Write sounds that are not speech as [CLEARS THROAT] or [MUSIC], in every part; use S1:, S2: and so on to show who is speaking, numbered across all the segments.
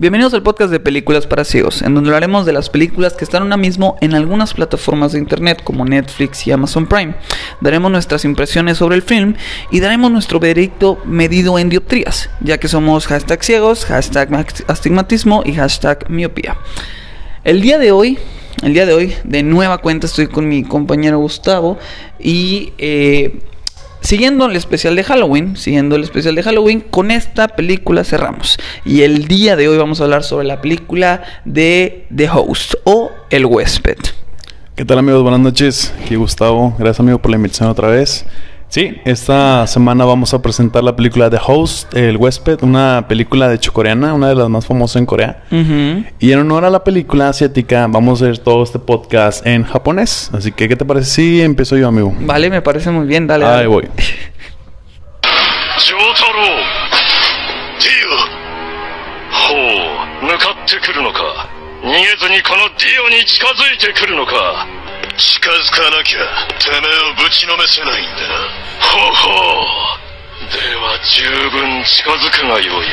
S1: Bienvenidos al podcast de Películas para Ciegos, en donde hablaremos de las películas que están ahora mismo en algunas plataformas de internet como Netflix y Amazon Prime. Daremos nuestras impresiones sobre el film y daremos nuestro veredicto medido en dioptrías, ya que somos hashtag ciegos, hashtag astigmatismo y hashtag miopía. El día de hoy, el día de hoy, de nueva cuenta estoy con mi compañero Gustavo y eh, Siguiendo el especial de Halloween, siguiendo el especial de Halloween, con esta película cerramos. Y el día de hoy vamos a hablar sobre la película de The Host o El Huésped.
S2: ¿Qué tal amigos? Buenas noches. Aquí Gustavo. Gracias amigo por la invitación otra vez. Sí, esta semana vamos a presentar la película The Host, El Huésped, una película de hecho coreana, una de las más famosas en Corea. Y en honor a la película asiática, vamos a ver todo este podcast en japonés. Así que, ¿qué te parece si empiezo yo, amigo?
S1: Vale, me parece muy bien, dale.
S2: Ahí voy.
S3: 近づかなきゃてめえをぶちのめせないんだなほほうでは十分近づくがよい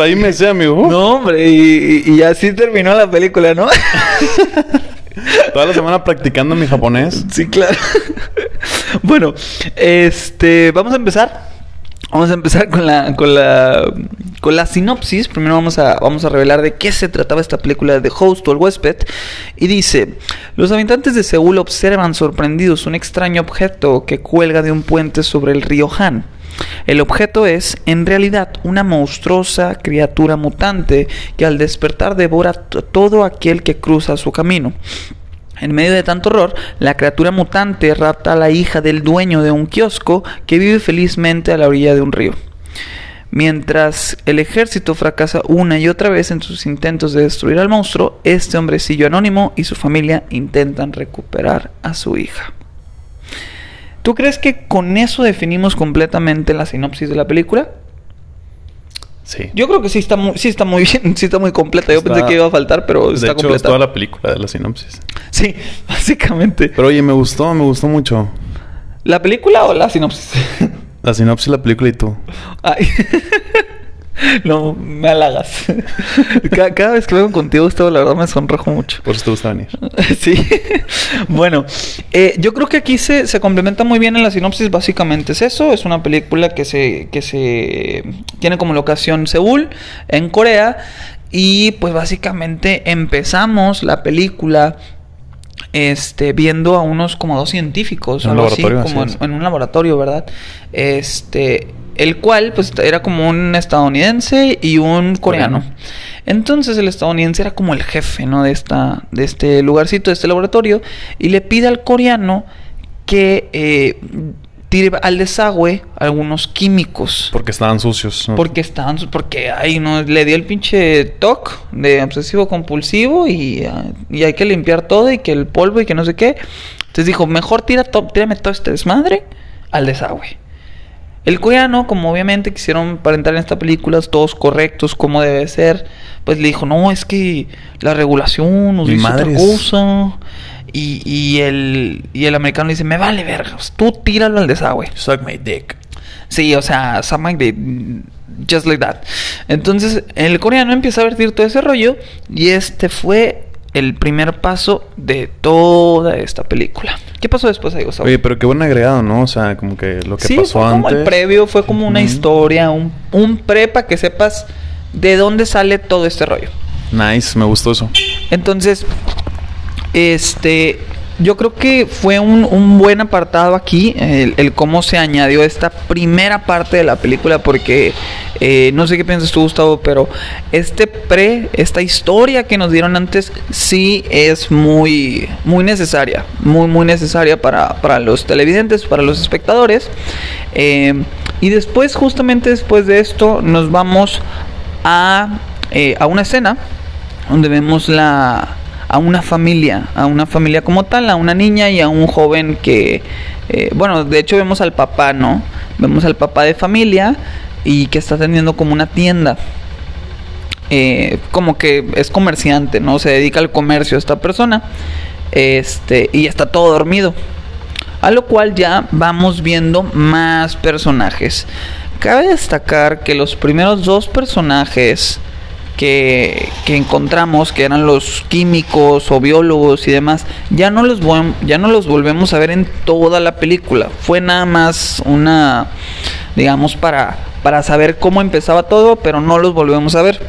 S2: Ahí me sé, amigo.
S1: No, hombre, y, y así terminó la película, ¿no?
S2: Toda la semana practicando mi japonés.
S1: Sí, claro. bueno, este, vamos a empezar. Vamos a empezar con la, con la, con la sinopsis. Primero vamos a, vamos a revelar de qué se trataba esta película de Host o el huésped. Y dice, los habitantes de Seúl observan sorprendidos un extraño objeto que cuelga de un puente sobre el río Han. El objeto es, en realidad, una monstruosa criatura mutante que al despertar devora todo aquel que cruza su camino. En medio de tanto horror, la criatura mutante rapta a la hija del dueño de un kiosco que vive felizmente a la orilla de un río. Mientras el ejército fracasa una y otra vez en sus intentos de destruir al monstruo, este hombrecillo anónimo y su familia intentan recuperar a su hija. ¿Tú crees que con eso definimos completamente la sinopsis de la película?
S2: Sí.
S1: Yo creo que sí está muy, sí está muy bien, [LAUGHS] sí está muy completa. Yo pensé que iba a faltar, pero está
S2: hecho,
S1: completa.
S2: Es toda la película de la sinopsis.
S1: Sí, [LAUGHS] básicamente.
S2: Pero oye, me gustó, me gustó mucho.
S1: ¿La película o la sinopsis? [LAUGHS]
S2: La sinopsis, la película y tú.
S1: Ay. [LAUGHS] No, me halagas. [LAUGHS] Cada, cada, vez que vengo contigo, Gustavo, la verdad me sonrojo mucho.
S2: Por eso te gusta venir. [LAUGHS]
S1: Sí. Bueno, eh, yo creo que aquí se, se, complementa muy bien en la sinopsis. Básicamente es eso. Es una película que se, que se tiene como locación Seúl, en Corea. Y pues básicamente empezamos la película este, viendo a unos como dos científicos,
S2: en
S1: algo así, como
S2: así
S1: en, en, un laboratorio, ¿verdad? Este, el cual pues era como un estadounidense y un coreano. coreano. Entonces el estadounidense era como el jefe, ¿no? De esta, de este lugarcito, de este laboratorio, y le pide al coreano que eh, tire al desagüe algunos químicos.
S2: Porque estaban sucios.
S1: ¿no? Porque estaban, porque ahí no le dio el pinche TOC de obsesivo compulsivo y, y, hay que limpiar todo y que el polvo y que no sé qué. Entonces dijo, mejor tira to tírame todo este desmadre al desagüe. El coreano, como obviamente quisieron aparentar en esta película todos correctos como debe ser, pues le dijo, no, es que la regulación nos
S2: Mi
S1: dice otra cosa. Y, y, el, y el americano dice, me vale vergas, tú tíralo al desagüe.
S2: Suck my dick.
S1: Sí, o sea, something like that, just like that. Entonces, el coreano empieza a vertir todo ese rollo y este fue el primer paso de toda esta película. ¿Qué pasó después ahí, Gustavo?
S2: Oye, pero qué buen agregado, ¿no? O sea, como que lo que
S1: sí,
S2: pasó
S1: fue como
S2: antes.
S1: el previo, fue como una historia, un, un pre para que sepas de dónde sale todo este rollo.
S2: Nice, me gustó eso.
S1: Entonces, este, yo creo que fue un, un buen apartado aquí, el, cómo se añadió esta primera parte de la película, porque eh, no sé qué piensas tú, Gustavo, pero este pre, esta historia que nos dieron antes, sí es muy, muy necesaria, muy, muy necesaria para, para los televidentes, para los espectadores. Eh, y después, justamente después de esto, nos vamos a, eh, a una escena donde vemos la a una familia, a una familia como tal, a una niña y a un joven que, eh, bueno, de hecho vemos al papá, ¿no? Vemos al papá de familia y que está teniendo como una tienda. eh, como que es comerciante, ¿no? Se dedica al comercio esta persona. Este, y está todo dormido. A lo cual ya vamos viendo más personajes. Cabe destacar que los primeros dos personajes que, encontramos, que eran los químicos o biólogos y demás, ya no, los ya no los volvemos a ver en toda la película. Fue nada más una, digamos, para, para saber cómo empezaba todo, pero no los volvemos a ver.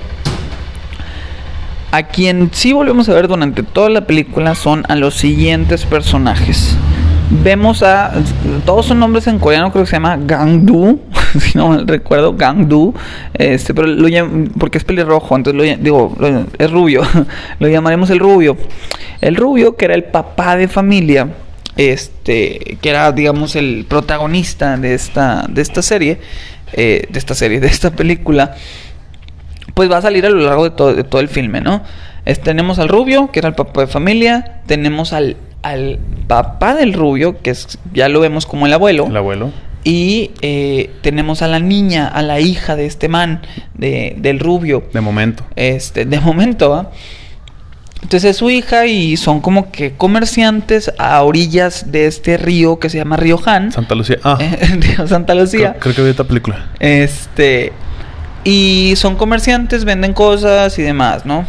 S1: A quien sí volvemos a ver durante toda la película son a los siguientes personajes. Vemos a. Todos son nombres en coreano, creo que se llama Gangdu. [LAUGHS] si no mal recuerdo, Gangdu. Este, pero lo porque es pelirrojo, entonces lo digo, es rubio. [LAUGHS] lo llamaremos el rubio. El rubio, que era el papá de familia. Este, que era, digamos, el protagonista de esta, de esta serie. Eh, de esta serie, [LAUGHS] de esta película pues va a salir a lo largo de todo, de todo el filme, ¿no? tenemos al rubio, que era el papá de familia, tenemos al, al papá del rubio, que es, ya lo vemos como el abuelo.
S2: El abuelo.
S1: Y eh, tenemos a la niña, a la hija de este man, de, del rubio.
S2: De momento.
S1: Este, de momento, ¿ah? Entonces es su hija y son como que comerciantes a orillas de este río que se llama Río Han.
S2: Santa Lucía. Ah. [LAUGHS]
S1: río Santa Lucía.
S2: Creo, creo que vi esta película.
S1: Este. Y son comerciantes, venden cosas y demás, ¿no?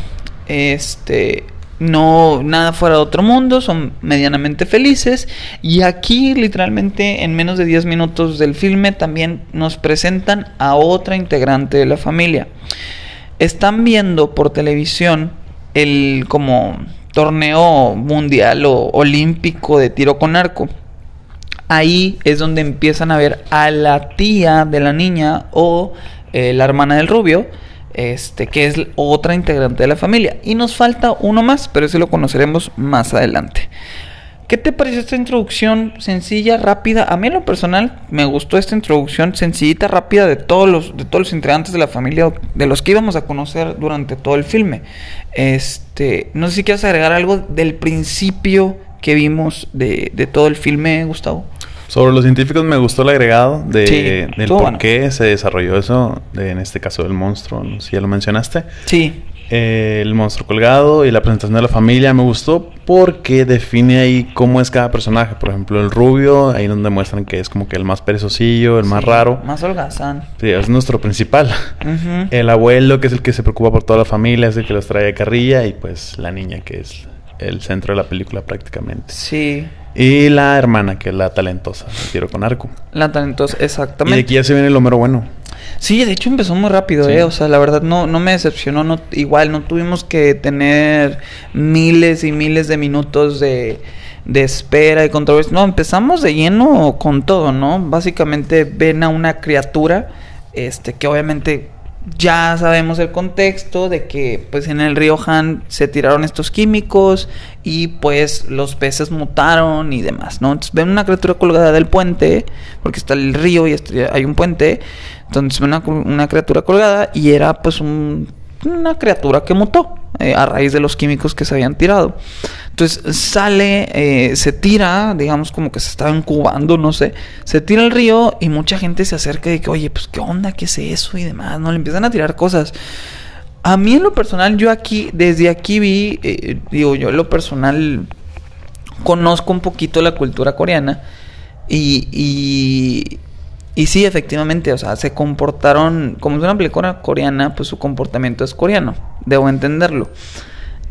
S1: Este, no nada fuera de otro mundo, son medianamente felices y aquí literalmente en menos de 10 minutos del filme también nos presentan a otra integrante de la familia. Están viendo por televisión el como torneo mundial o olímpico de tiro con arco. Ahí es donde empiezan a ver a la tía de la niña o eh, la hermana del rubio, este, que es otra integrante de la familia. Y nos falta uno más, pero ese lo conoceremos más adelante. ¿Qué te pareció esta introducción sencilla, rápida? A mí en lo personal me gustó esta introducción sencillita, rápida de todos los, de todos los integrantes de la familia, de los que íbamos a conocer durante todo el filme. Este, no sé si quieres agregar algo del principio que vimos de, de todo el filme, Gustavo.
S2: Sobre los científicos me gustó el agregado de, del por qué se desarrolló eso, de, en este caso del monstruo, no si ya lo mencionaste.
S1: Sí.
S2: Eh, el monstruo colgado y la presentación de la familia me gustó porque define ahí cómo es cada personaje. Por ejemplo, el rubio, ahí donde muestran que es como que el más perezosillo, el más raro.
S1: Más holgazán.
S2: Sí, es nuestro principal. El abuelo, que es el que se preocupa por toda la familia, es el que los trae a carrilla y pues la niña, que es el centro de la película prácticamente.
S1: Sí.
S2: Y la hermana, que es la talentosa, tiro con arco.
S1: La talentosa, exactamente.
S2: Y aquí ya se viene el número bueno.
S1: Sí, de hecho empezó muy rápido, eh. O sea, la verdad no, no me decepcionó. No, igual no tuvimos que tener miles y miles de minutos de, de espera y controversia. No, empezamos de lleno con todo, ¿no? Básicamente ven a una criatura, este, que obviamente ya sabemos el contexto de que pues en el río Han se tiraron estos químicos y pues los peces mutaron y demás, ¿no? Entonces ven una criatura colgada del puente, porque está el río y hay un puente, entonces ven una, una criatura colgada y era pues una criatura que mutó eh, a raíz de los químicos que se habían tirado. Entonces sale, eh, se tira, digamos como que se estaba incubando, no sé, se tira al río y mucha gente se acerca y que, oye, pues qué onda, qué es eso y demás, ¿no? Le empiezan a tirar cosas. A mí en lo personal, yo aquí, desde aquí vi, eh, digo, yo en lo personal conozco un poquito la cultura coreana y, y, y sí, efectivamente, o sea, se comportaron, como es una película coreana, pues su comportamiento es coreano, debo entenderlo.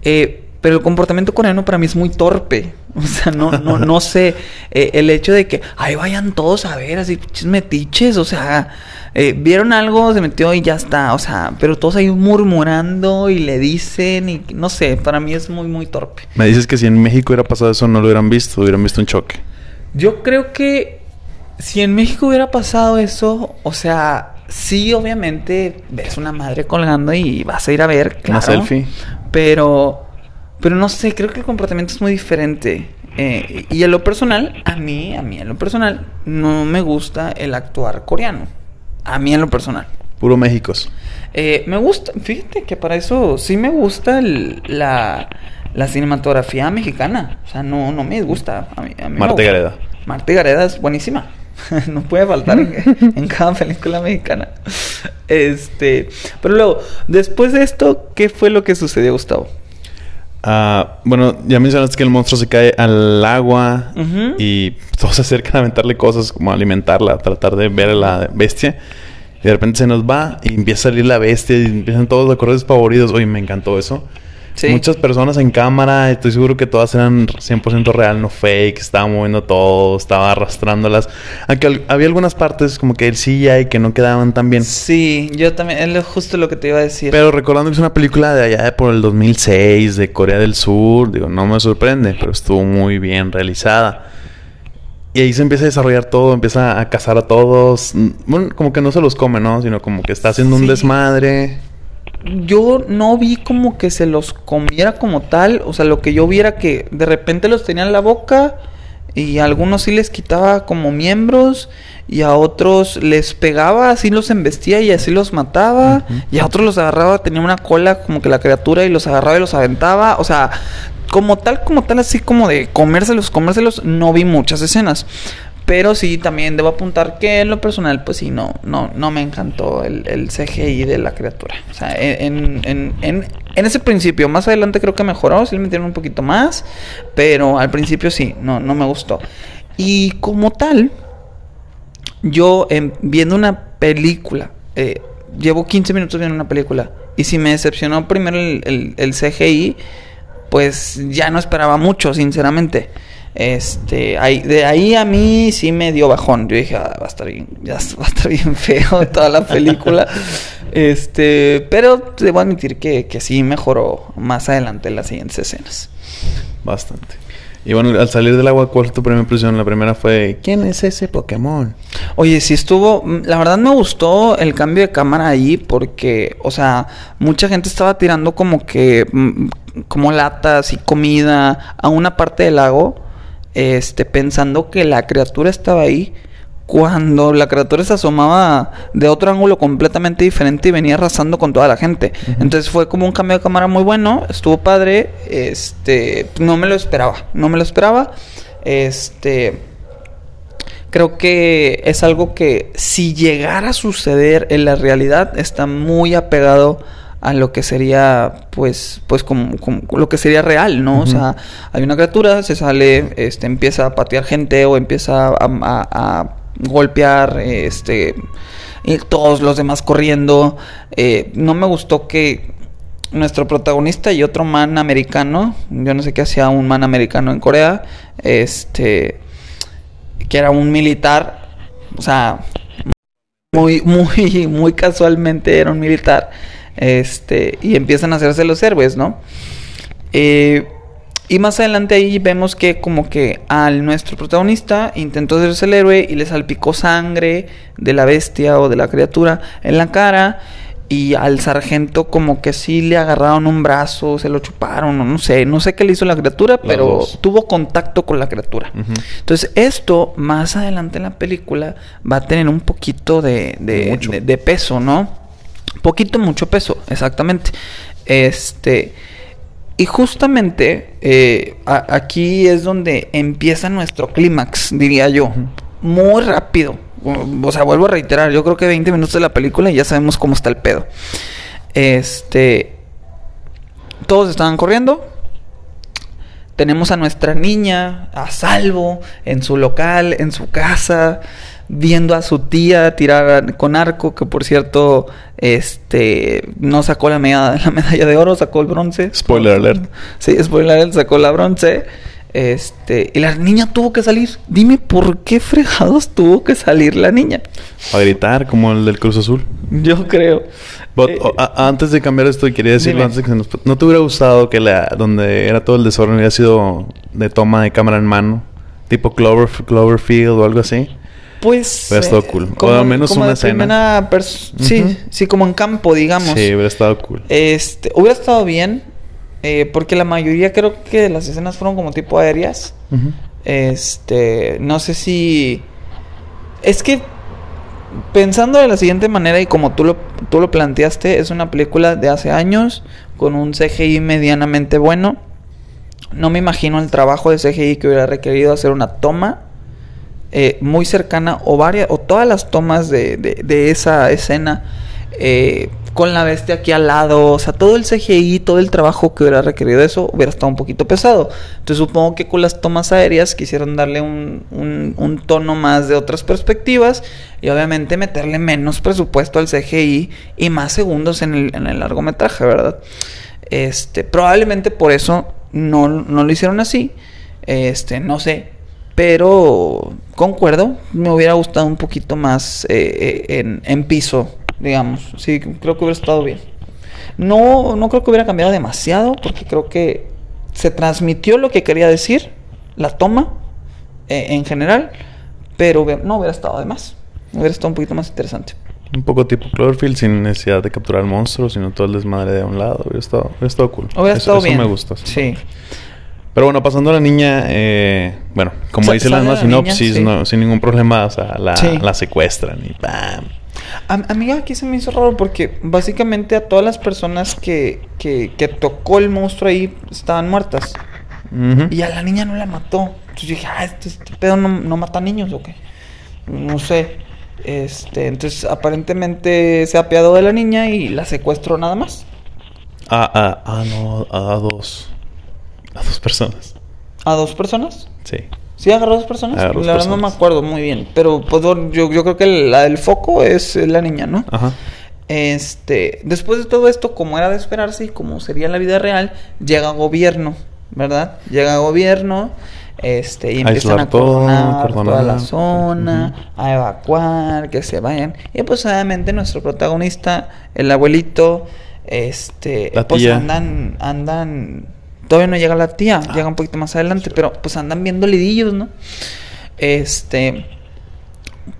S1: Eh, pero el comportamiento coreano para mí es muy torpe. [LAUGHS] O sea, no, no, no sé. Eh, el hecho de que, ay, vayan todos a ver, así, metiches. O sea, eh, vieron algo, se metió y ya está. O sea, pero todos ahí murmurando y le dicen y no sé, para mí es muy, muy torpe.
S2: Me dices que si en México hubiera pasado eso, no lo hubieran visto, hubieran visto un choque.
S1: Yo creo que si en México hubiera pasado eso, o sea, sí, obviamente ves una madre colgando y vas a ir a ver, claro. Una
S2: selfie.
S1: Pero pero no sé, creo que el comportamiento es muy diferente. Eh, y en lo personal, a mí, a mí en lo personal, no me gusta el actuar coreano. A mí en lo personal.
S2: Puro Méxicos.
S1: Eh, me gusta, fíjate que para eso sí me gusta la, la, cinematografía mexicana. O sea, no, no me gusta. A mí,
S2: Marte Gareda.
S1: Marte Gareda es buenísima. [LAUGHS] no puede faltar en, [LAUGHS] en, cada película mexicana. Este, pero luego, después de esto, ¿qué fue lo que sucedió, Gustavo?
S2: Ah, bueno, ya mencionaste que el monstruo se cae al agua y todos se acercan a aventarle cosas como alimentarla, tratar de ver a la bestia. Y de repente se nos va y empieza a salir la bestia y empiezan todos los corredores favoritos. Oye, me encantó eso. Muchas personas en cámara, estoy seguro que todas eran 100% real, no fake, estaba moviendo todo, estaba arrastrándolas. Aunque había algunas partes como que el y que no quedaban tan bien.
S1: Sí, yo también, es justo lo que te iba a decir.
S2: Pero recordando que es una película de allá de por el 2006, de Corea del Sur, digo, no me sorprende, pero estuvo muy bien realizada. Y ahí se empieza a desarrollar todo, empieza a cazar a todos. Bueno, como que no se los come, ¿no? Sino como que está haciendo un desmadre
S1: yo no vi como que se los comiera como tal. O sea, lo que yo viera que de repente los tenía en la boca y a algunos sí les quitaba como miembros y a otros les pegaba, así los embestía y así los mataba. Y a otros los agarraba, tenía una cola como que la criatura y los agarraba y los aventaba. O sea, como tal, como tal, así como de comérselos, comérselos, no vi muchas escenas. Pero sí, también debo apuntar que en lo personal, pues sí, no, no, no me encantó el, el CGI de la criatura. O sea, en, en, en, en, ese principio, más adelante creo que mejoró, sí le metieron un poquito más, pero al principio sí, no, no me gustó. Y como tal, yo viendo una película, eh, llevo 15 minutos viendo una película, y si me decepcionó primero el, el, el CGI, pues ya no esperaba mucho, sinceramente. Este, ahí, de ahí a mí sí me dio bajón. Yo dije, ah, va a estar bien, ya [LAUGHS] va a estar bien feo toda la película. [LAUGHS] este, pero debo admitir que, que sí mejoró más adelante en las siguientes escenas.
S2: Bastante. Y bueno, al salir del agua, ¿cuál fue tu primera impresión? La primera fue, ¿quién es ese Pokémon?
S1: Oye, sí estuvo, la verdad me gustó el cambio de cámara ahí porque, o sea, mucha gente estaba tirando como que, mm, como latas y comida a una parte del lago este, pensando que la criatura estaba ahí, cuando la criatura se asomaba de otro ángulo completamente diferente y venía arrasando con toda la gente. Entonces fue como un cambio de cámara muy bueno, estuvo padre, este, no me lo esperaba, no me lo esperaba. Este, creo que es algo que si llegara a suceder en la realidad está muy apegado a lo que sería pues pues como, lo que sería real no o sea hay una criatura se sale este empieza a patear gente o empieza a, golpear este y todos los demás corriendo. Eh, no me gustó que nuestro protagonista y otro man americano yo no sé qué hacía un man americano en Corea este que era un militar o sea muy muy muy casualmente era un militar este, y empiezan a hacerse los héroes, ¿no? Eh, y más adelante ahí vemos que como que al nuestro protagonista intentó hacerse el héroe y le salpicó sangre de la bestia o de la criatura en la cara. Y al sargento como que sí le agarraron un brazo, se lo chuparon, no, no sé, no sé qué le hizo la criatura, pero tuvo contacto con la criatura. Entonces esto más adelante en la película va a tener un poquito de, de peso, ¿no? Poquito, mucho peso, exactamente. Este. Y justamente eh, aquí es donde empieza nuestro clímax, diría yo. Muy rápido. O sea, vuelvo a reiterar, yo creo que 20 minutos de la película y ya sabemos cómo está el pedo. Este. Todos estaban corriendo. Tenemos a nuestra niña a salvo en su local, en su casa viendo a su tía tirar con arco, que por cierto, este, no sacó la medalla, [LAUGHS] la medalla de oro, sacó el bronce.
S2: Spoiler alert.
S1: Sí, spoiler alert, sacó la bronce. Este, y la niña tuvo que salir. Dime por qué fregados tuvo que salir la niña.
S2: A gritar como el del Cruz Azul.
S1: Yo creo.
S2: Eh, antes de cambiar esto, quería decirlo antes de que ¿No te hubiera gustado que la donde era todo el desorden hubiera sido de toma de cámara en mano? Tipo Clover, Cloverfield o algo así.
S1: Pues.
S2: Hubiera estado eh, cool. o al menos una escena.
S1: Sí, sí, como en campo, digamos.
S2: Sí, hubiera estado cool.
S1: Este, hubiera estado bien. Eh, porque la mayoría creo que las escenas fueron como tipo aéreas. Este. No sé si. Es que. Pensando de la siguiente manera y como tú lo, tú lo planteaste, es una película de hace años con un CGI medianamente bueno. No me imagino el trabajo de CGI que hubiera requerido hacer una toma eh, muy cercana o varias o todas las tomas de, de, esa escena eh, con la bestia aquí al lado, o sea, todo el CGI, todo el trabajo que hubiera requerido eso hubiera estado un poquito pesado. Entonces supongo que con las tomas aéreas quisieron darle un, un, tono más de otras perspectivas y obviamente meterle menos presupuesto al CGI y más segundos en el, en el largometraje, ¿verdad? Este, probablemente por eso no, no lo hicieron así. Este, no sé. Pero concuerdo, me hubiera gustado un poquito más eh, eh, en, en piso, digamos. Sí, creo que hubiera estado bien. No, no creo que hubiera cambiado demasiado, porque creo que se transmitió lo que quería decir, la toma, eh, en general, pero no hubiera estado de más. Hubiera estado un poquito más interesante.
S2: Un poco tipo Cloverfield sin necesidad de capturar monstruos, sino todo el desmadre de un lado. Hubiera estado, hubiera estado cool.
S1: Hubiera
S2: eso,
S1: estado
S2: eso
S1: bien.
S2: me gusta.
S1: Sí.
S2: Pero bueno, pasando a la niña, eh, bueno, como dice la
S1: niña,
S2: sinopsis,
S1: sí.
S2: no, sin ningún problema, o sea, la,
S1: Sí.
S2: la secuestran y ¡pam!
S1: A- Amiga, aquí se me hizo raro porque básicamente a todas las personas que, que, que tocó el monstruo ahí estaban muertas. Y a la niña no la mató. Entonces yo dije, ah, este, este pedo no, no mata niños o qué. No sé. Este, entonces aparentemente se apiadó de la niña y la secuestró nada más.
S2: Ah, ah, ah, no, a dos. A dos personas.
S1: ¿A dos personas?
S2: Sí.
S1: ¿Sí agarró dos personas?
S2: Agarró dos
S1: la verdad no me acuerdo muy bien. Pero pues, yo, yo creo que la del foco es la niña, ¿no?
S2: Ajá.
S1: Este, después de todo esto, como era de esperarse y como sería la vida real, llega gobierno, ¿verdad? Llega gobierno, este, y empiezan a
S2: todo, acordonar.
S1: toda la zona, a evacuar, que se vayan. Y pues obviamente nuestro protagonista, el abuelito, este,
S2: La
S1: pues
S2: tía.
S1: andan, andan, todavía no llega la tía, llega un poquito más adelante, pero pues andan viendo lidillos, ¿no? Este,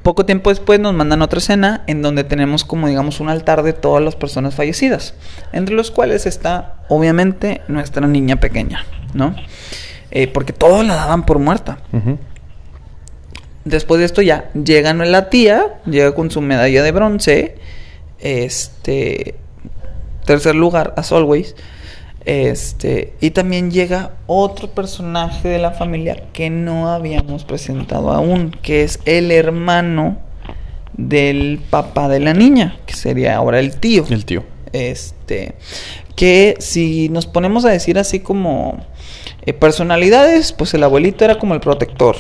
S1: poco tiempo después nos mandan otra escena en donde tenemos como digamos un altar de todas las personas fallecidas, entre los cuales está obviamente nuestra niña pequeña, ¿no? Eh, porque todos la daban por muerta. Después de esto ya llega la tía, llega con su medalla de bronce, este, tercer lugar, as always, este, y también llega otro personaje de la familia que no habíamos presentado aún, que es el hermano del papá de la niña, que sería ahora el tío.
S2: El tío.
S1: Este, que si nos ponemos a decir así como eh, personalidades, pues el abuelito era como el protector.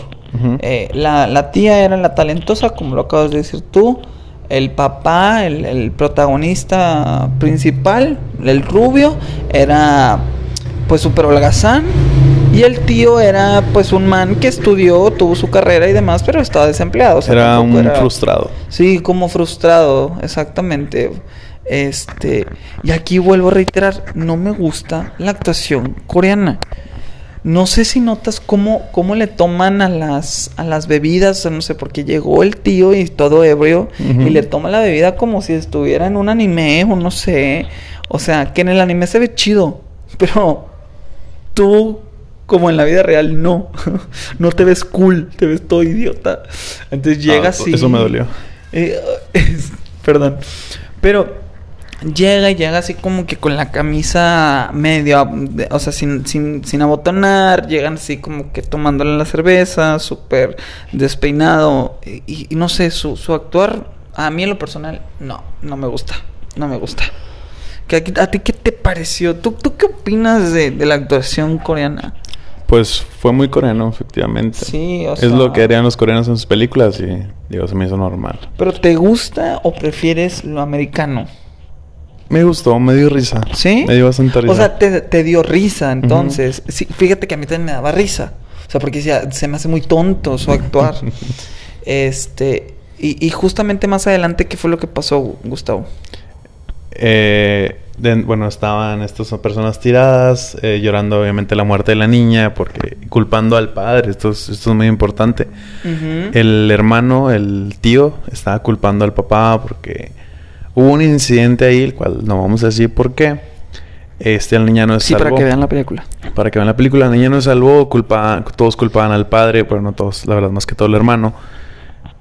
S1: Eh, la, la tía era la talentosa, como lo acabas de decir tú. El papá, el, el protagonista principal, el rubio, era pues súper holgazán. Y el tío era pues un man que estudió, tuvo su carrera y demás, pero estaba desempleado. o sea,
S2: era un frustrado.
S1: Sí, como frustrado, exactamente. Este, y aquí vuelvo a reiterar, no me gusta la actuación coreana. No sé si notas cómo, cómo le toman a las, a las bebidas, no sé, porque llegó el tío y todo ebrio y le toma la bebida como si estuviera en un anime o no sé. O sea, que en el anime se ve chido, [LAUGHS] pero tú, como en la vida real, no. [LAUGHS] no te ves cool, te ves todo idiota. Entonces
S2: Ah,
S1: así.
S2: eso me dolió.
S1: Eh, [LAUGHS] es- perdón. Pero llega y llega así como que con la camisa medio, o sea, sin, sin, sin abotonar, llegan así como que tomándole la cerveza, súper despeinado. Y, y no sé, su, su actuar, a mí en lo personal, no, no me gusta, no me gusta. ¿Qué- ¿A, ti qué te pareció? ¿Tú, tú qué opinas de, de la actuación coreana?
S2: Pues fue muy coreano, efectivamente.
S1: Sí, o
S2: Es
S1: sea-
S2: lo que harían los coreanos en sus películas y, digo, se me hizo normal.
S1: ¿Pero te gusta o prefieres lo americano?
S2: Me gustó, me dio risa.
S1: ¿Sí?
S2: Me dio bastante risa.
S1: O sea, te, te dio risa, entonces. Sí, fíjate que a mí también me daba risa. O sea, porque decía, se me hace muy tonto su actuar. [LAUGHS] este. Y, y justamente más adelante, ¿qué fue lo que pasó, Gustavo?
S2: Eh, de- bueno, estaban estas personas tiradas, eh, llorando obviamente la muerte de la niña, porque culpando al padre, esto es, esto es muy importante. El hermano, el tío, estaba culpando al papá porque hubo un incidente ahí, el cual no vamos a decir por qué. Este, la niña no es
S1: Sí, para que vean la película.
S2: Para que vean la película, la niña no es salvó, culpa, todos culpaban al padre, pero no todos, la verdad, más que todo el hermano.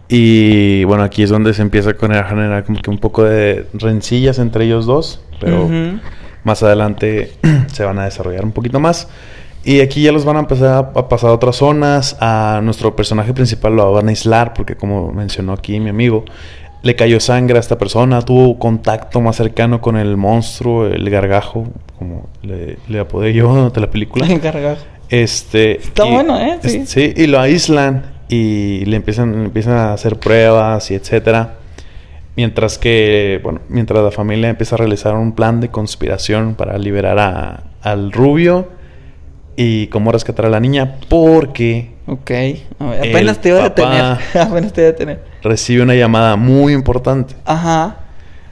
S2: Y bueno, aquí es donde se empieza con- a generar como que un poco de rencillas entre ellos dos, pero
S1: Ujú.
S2: más adelante [CLEARS THROAT] se van a desarrollar un poquito más. Y aquí ya los van a empezar a, pasar a otras zonas. A nuestro personaje principal lo van a aislar porque como mencionó aquí mi amigo, le cayó sangre a esta persona, tuvo contacto más cercano con el monstruo, el gargajo, como le, le apodé yo [LAUGHS] durante la película.
S1: El gargajo.
S2: Este,
S1: Está bueno, ¿eh? Sí.
S2: sí, y lo aíslan y le empiezan, le empiezan a hacer pruebas y etcétera. Mientras que, bueno, mientras la familia empieza a realizar un plan de conspiración para liberar a, al rubio y cómo rescatar a la niña, porque.
S1: Ok, a ver, apenas te iba a detener. [LAUGHS] apenas te iba a detener.
S2: Recibe una llamada muy importante.
S1: Ajá.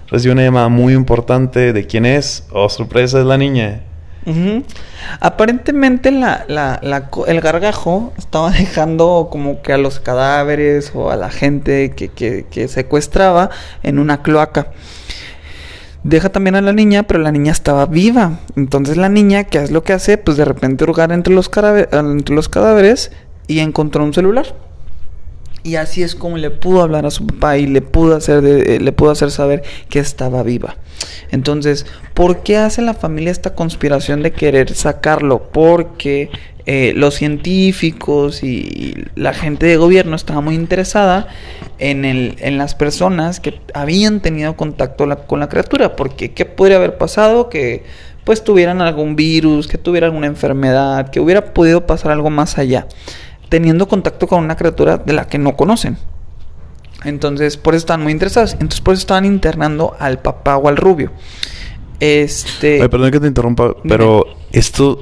S2: Recibe una llamada muy importante de quién es. Oh, sorpresa, es la niña.
S1: Aparentemente la, la, el gargajo estaba dejando como que a los cadáveres o a la gente que, que, secuestraba en una cloaca. Deja también a la niña, pero la niña estaba viva. Entonces la niña, ¿qué es lo que hace? Pues de repente hurgar entre los, entre los cadáveres y encontró un celular. Y así es como le pudo hablar a su papá y le pudo hacer, eh, le pudo hacer saber que estaba viva. Entonces, ¿por qué hace la familia esta conspiración de querer sacarlo? Porque eh, los científicos y la gente de gobierno estaba muy interesada en, el, en las personas que habían tenido contacto con la criatura. Porque, ¿qué podría haber pasado? Que pues tuvieran algún virus, que tuvieran alguna enfermedad, que hubiera podido pasar algo más allá teniendo contacto con una criatura de la que no conocen. Entonces, por eso están muy interesados. Entonces, por eso estaban internando al papá o al rubio. Este.
S2: Oye, perdón que te interrumpa, pero esto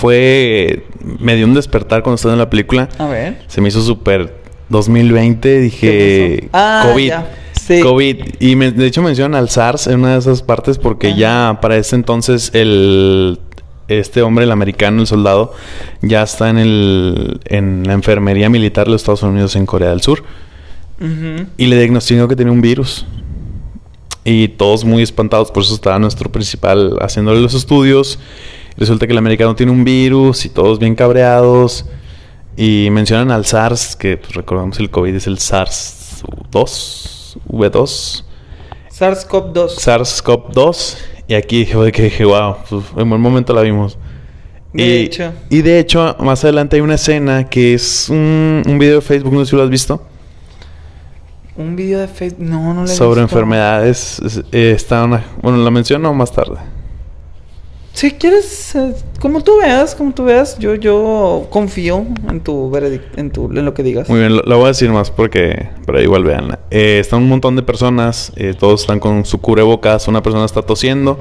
S2: fue. Me dio un despertar cuando estaba en la película.
S1: A ver.
S2: Se me hizo súper 2020. Dije.
S1: Ah,
S2: COVID. Sí. COVID. Y de hecho mencionan al SARS en una de esas partes porque ya para ese entonces el este hombre, el americano, el soldado, ya está en, el, en la enfermería militar de los Estados Unidos en Corea del Sur. Y le diagnosticó que tenía un virus. Y todos muy espantados, por eso estaba nuestro principal haciéndole los estudios. Resulta que el americano tiene un virus y todos bien cabreados. Y mencionan al SARS, que pues, recordamos el COVID es el SARS-2, V2.
S1: SARS-CoV-2.
S2: SARS-CoV-2. Y aquí dije, que dije, wow, pues, en buen momento la vimos.
S1: De
S2: y,
S1: hecho.
S2: Y de hecho, más adelante hay una escena que es un, un video de Facebook, no sé si lo has visto.
S1: Un video de Facebook, no, no lo he
S2: Sobre enfermedades. Eh, está una, bueno, la menciono más tarde.
S1: Si quieres, eh, como tú veas, como tú veas, yo, yo confío en tu en tu, en lo que digas.
S2: Muy bien, lo, voy a decir más porque, pero igual veanla. Eh, están un montón de personas, eh, todos están con su cubrebocas, una persona está tosiendo,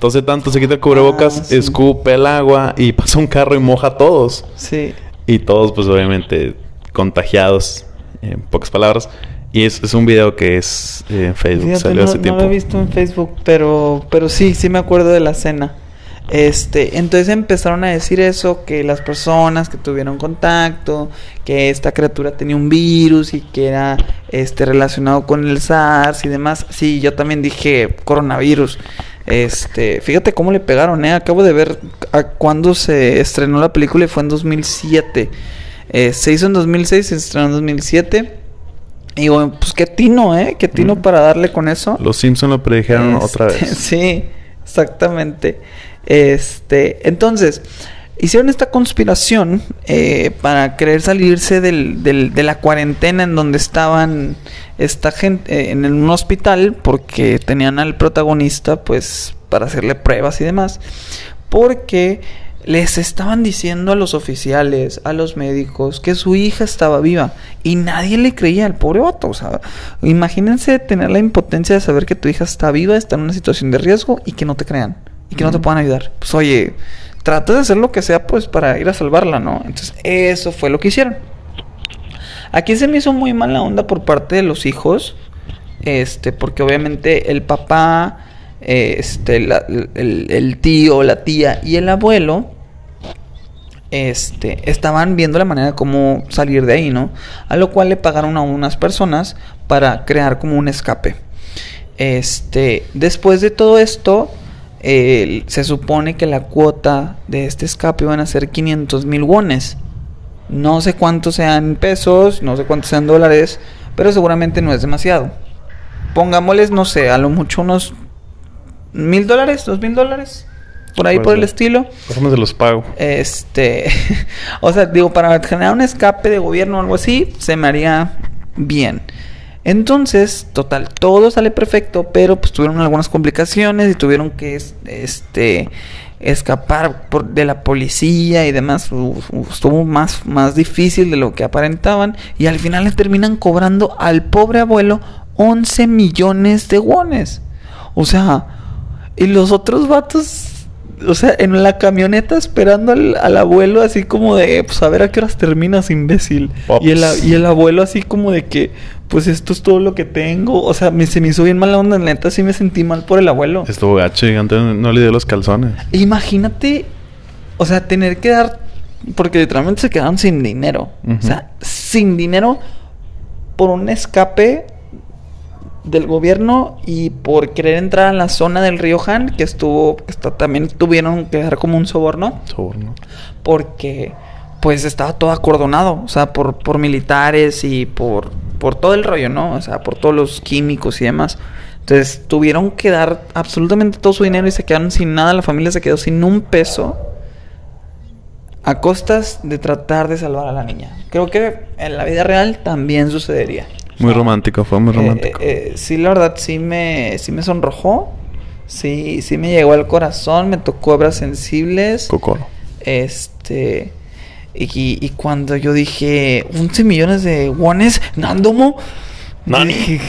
S2: tose tanto, se quita el cubrebocas, ah, escupe el agua y [LAUGHS] pasa un carro y moja a todos.
S1: Sí.
S2: Y todos, pues obviamente, contagiados, en pocas palabras. Y es, es un video que es en Facebook, salió hace tiempo.
S1: No lo he visto en Facebook, pero, pero sí, sí me acuerdo de la escena. Este, entonces empezaron a decir eso, que las personas que tuvieron contacto, que esta criatura tenía un virus y que era este relacionado con el SARS y demás. Sí, yo también dije coronavirus. Este, fíjate cómo le pegaron, eh. Acabo de ver a cuándo se estrenó la película y fue en 2007. Eh, se hizo en 2006, se estrenó en 2007. Y bueno, pues qué tino, ¿eh? Qué tino para darle con eso.
S2: Los Simpson lo predijeron otra vez.
S1: Este, [LAUGHS] sí, exactamente. Este, entonces, hicieron esta conspiración eh, para querer salirse de la cuarentena en donde estaban esta gente eh, en un hospital porque tenían al protagonista pues para hacerle pruebas y demás porque les estaban diciendo a los oficiales, a los médicos, que su hija estaba viva y nadie le creía al pobre vato. O sea, imagínense tener la impotencia de saber que tu hija está viva, está en una situación de riesgo y que no te crean y que no te puedan ayudar. Pues oye, trata de hacer lo que sea pues para ir a salvarla, ¿no? Entonces, eso fue lo que hicieron. Aquí se me hizo muy mala onda por parte de los hijos, este, porque obviamente el papá, este, el, el, tío, la tía y el abuelo, este, estaban viendo la manera de cómo salir de ahí, ¿no? A lo cual le pagaron a unas personas para crear como un escape. Este, después de todo esto, se supone que la cuota de este escape van a ser 500 mil wones. No sé cuántos sean pesos, no sé cuántos sean dólares, pero seguramente no es demasiado. Pongámosles, no sé, a lo mucho unos mil dólares, dos mil dólares. por ahí
S2: Puede
S1: por el estilo.
S2: Déjame se los pago.
S1: Este, [LAUGHS] o sea, digo, para generar un escape de gobierno o algo así, se me haría bien. Entonces, total, todo sale perfecto, pero pues tuvieron algunas complicaciones y tuvieron que es- este escapar por- de la policía y demás. Estuvo más, más difícil de lo que aparentaban. Y al final le terminan cobrando al pobre abuelo 11 millones de wones. O sea, y los otros vatos, o sea, en la camioneta esperando al, al abuelo así como de, pues a ver a qué horas terminas, imbécil.
S2: Pops.
S1: Y el, y el abuelo así como de que, pues esto es todo lo que tengo. O sea, me, se me hizo bien mala onda, neta, sí me sentí mal por el abuelo.
S2: Estuvo gacho y antes no le dio los calzones.
S1: Imagínate, o sea, tener que dar, porque literalmente se quedaron sin dinero. O sea, sin dinero por un escape del gobierno y por querer entrar a la zona del río Han, que estuvo, que está- también tuvieron que dar como un soborno,
S2: Soborno.
S1: porque pues estaba todo acordonado, o sea, por, por militares y por, por todo el rollo, ¿no? O sea, por todos los químicos y demás. Entonces tuvieron que dar absolutamente todo su dinero y se quedaron sin nada, la familia se quedó sin un peso a costas de tratar de salvar a la niña. Creo que en la vida real también sucedería.
S2: Muy romántico, fue muy
S1: Eh,
S2: romántico.
S1: eh, eh, sí, la verdad, sí me, sí me sonrojó. Sí, sí me llegó al corazón, me tocó hebras sensibles.
S2: Cocoro.
S1: Este. Y, y cuando yo dije 11 millones de wones, Nandomo.
S2: Nani.
S1: dije,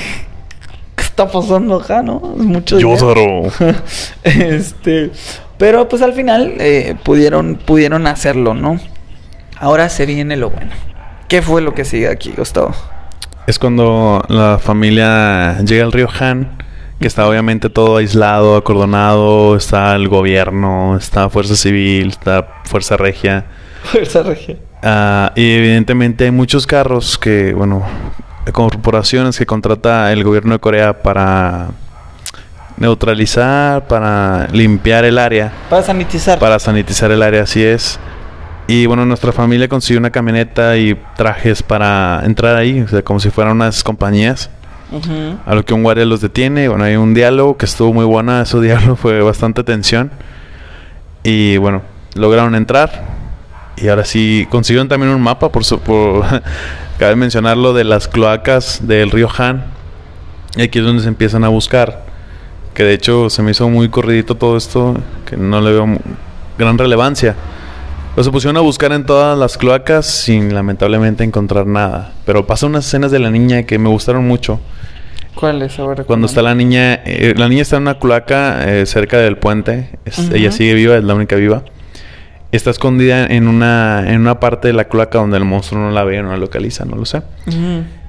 S1: ¿Qué está pasando acá, no? Es mucho dinero. [LAUGHS] Este. Pero pues al final eh, pudieron, pudieron hacerlo, ¿no? Ahora se viene lo bueno. ¿Qué fue lo que sigue aquí, Gustavo?
S2: Es cuando la familia llega al río Han, que está obviamente todo aislado, acordonado, está el gobierno, está Fuerza Civil, está Fuerza Regia. [LAUGHS]
S1: Fuerza Regia.
S2: Ah, y evidentemente hay muchos carros que, bueno, corporaciones que contrata el gobierno de Corea para neutralizar, para limpiar el área,
S1: Para sanitizar.
S2: para sanitizar el área, así es. Y bueno, nuestra familia consiguió una camioneta y trajes para entrar ahí, o sea, como si fueran unas compañías. A lo que un guardia los detiene. Bueno, hay un diálogo que estuvo muy buena. [LAUGHS] Ese diálogo fue bastante tensión. Y bueno, lograron entrar. Y ahora sí consiguieron también un mapa. Por, su, por [LAUGHS] cabe mencionarlo de las cloacas del río Han. Y aquí es donde se empiezan a buscar. Que de hecho se me hizo muy corridito todo esto. Que no le veo gran relevancia. Pero se pusieron a buscar en todas las cloacas sin lamentablemente encontrar nada. Pero pasan unas escenas de la niña que me gustaron mucho.
S1: ¿Cuál es ahora?
S2: Cuando está la niña, eh, la niña está en una cloaca eh, cerca del puente. Es-. Ella sigue viva, es la única viva. Está escondida en una, en una parte de la cloaca donde el monstruo no la ve, no la localiza, no lo sé.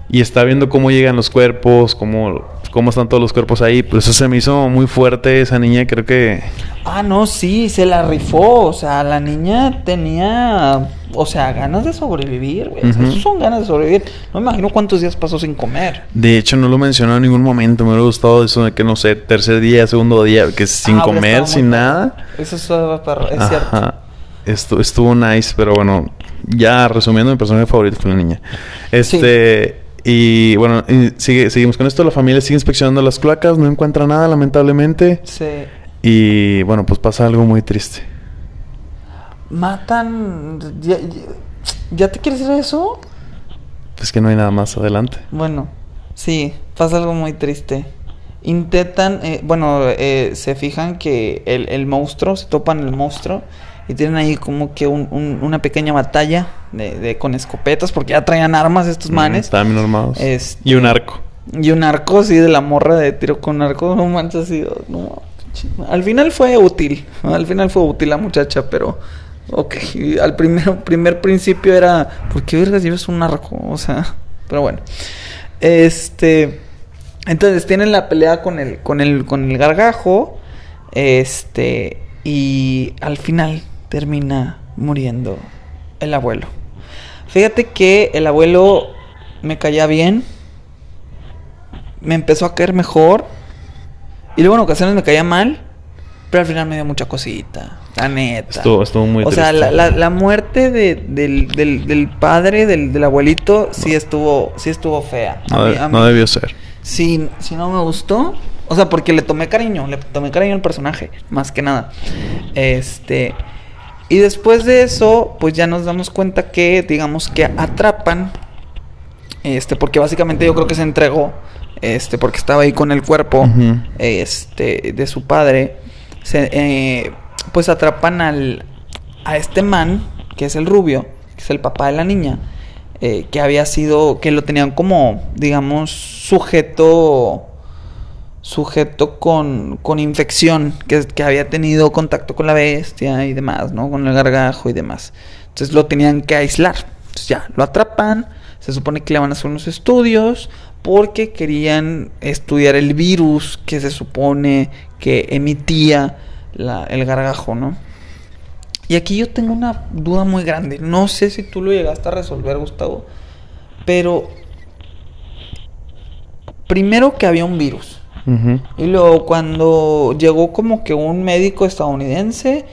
S2: Y está viendo cómo llegan los cuerpos, cómo, cómo están todos los cuerpos ahí. Pues eso se me hizo muy fuerte esa niña, creo que...
S1: Ah, no, sí, se la rifó. O sea, la niña tenía, o sea, ganas de sobrevivir, güey. Eso son ganas de sobrevivir. No me imagino cuántos días pasó sin comer.
S2: De hecho, no lo mencionó en ningún momento. Me hubiera gustado eso de que, no sé, tercer día, segundo día, que sin
S1: Ah, hubiera
S2: comer, sin nada.
S1: Eso es, es cierto.
S2: Ajá. Estu- estuvo nice, pero bueno, ya resumiendo, mi personaje favorito fue la niña. Este, y bueno, y sigue, seguimos con esto. La familia sigue inspeccionando las cloacas, no encuentra nada, lamentablemente.
S1: Sí.
S2: Y bueno, pues pasa algo muy triste.
S1: Matan. ¿Ya, ya, ¿ya te quieres decir eso?
S2: Es que no hay nada más adelante.
S1: Bueno, sí, pasa algo muy triste. Intentan, eh, bueno, eh, se fijan que el, el monstruo, se topan el monstruo y tienen ahí como que un- un- una pequeña batalla de, de- con escopetas porque ya traían armas estos
S2: Mm,
S1: manes.
S2: Estaban bien armados.
S1: Este-
S2: Y un arco.
S1: Y un arco así de la morra de tiro con arco, no manches así. No, ch- al final fue útil, al final fue útil la muchacha, pero ok. y al primer, primer principio era, ¿por qué vergas llevas un arco? O sea, pero bueno. Este, entonces tienen la pelea con el, con el, con el gargajo, este, y al final termina muriendo el abuelo. Fíjate que el abuelo me caía bien me empezó a caer mejor. Y luego en ocasiones me caía mal. Pero al final me dio mucha cosita. La neta.
S2: Estuvo, estuvo muy
S1: o sea, la, la- la muerte de- del, del- del padre, del, del abuelito, sí estuvo, sí estuvo fea.
S2: No,
S1: mí-
S2: de-
S1: a
S2: no debió ser.
S1: si, si no me gustó. O sea, porque le tomé cariño, le tomé cariño al personaje, más que nada. Este. Y después de eso, pues ya nos damos cuenta que, digamos que atrapan. Este, porque básicamente yo creo que se entregó. Este, porque estaba ahí con el cuerpo. Este, de su padre. Se, eh, pues atrapan al. A este man, que es el rubio, que es el papá de la niña. eh, que había sido. Que lo tenían como, digamos, sujeto sujeto con, con infección, que, que había tenido contacto con la bestia y demás, ¿no? Con el gargajo y demás. Entonces lo tenían que aislar. Entonces ya, lo atrapan, se supone que le van a hacer unos estudios porque querían estudiar el virus que se supone que emitía el gargajo, ¿no? Y aquí yo tengo una duda muy grande. No sé si tú lo llegaste a resolver, Gustavo. Pero... Primero que había un virus. Y luego cuando llegó como que un médico estadounidense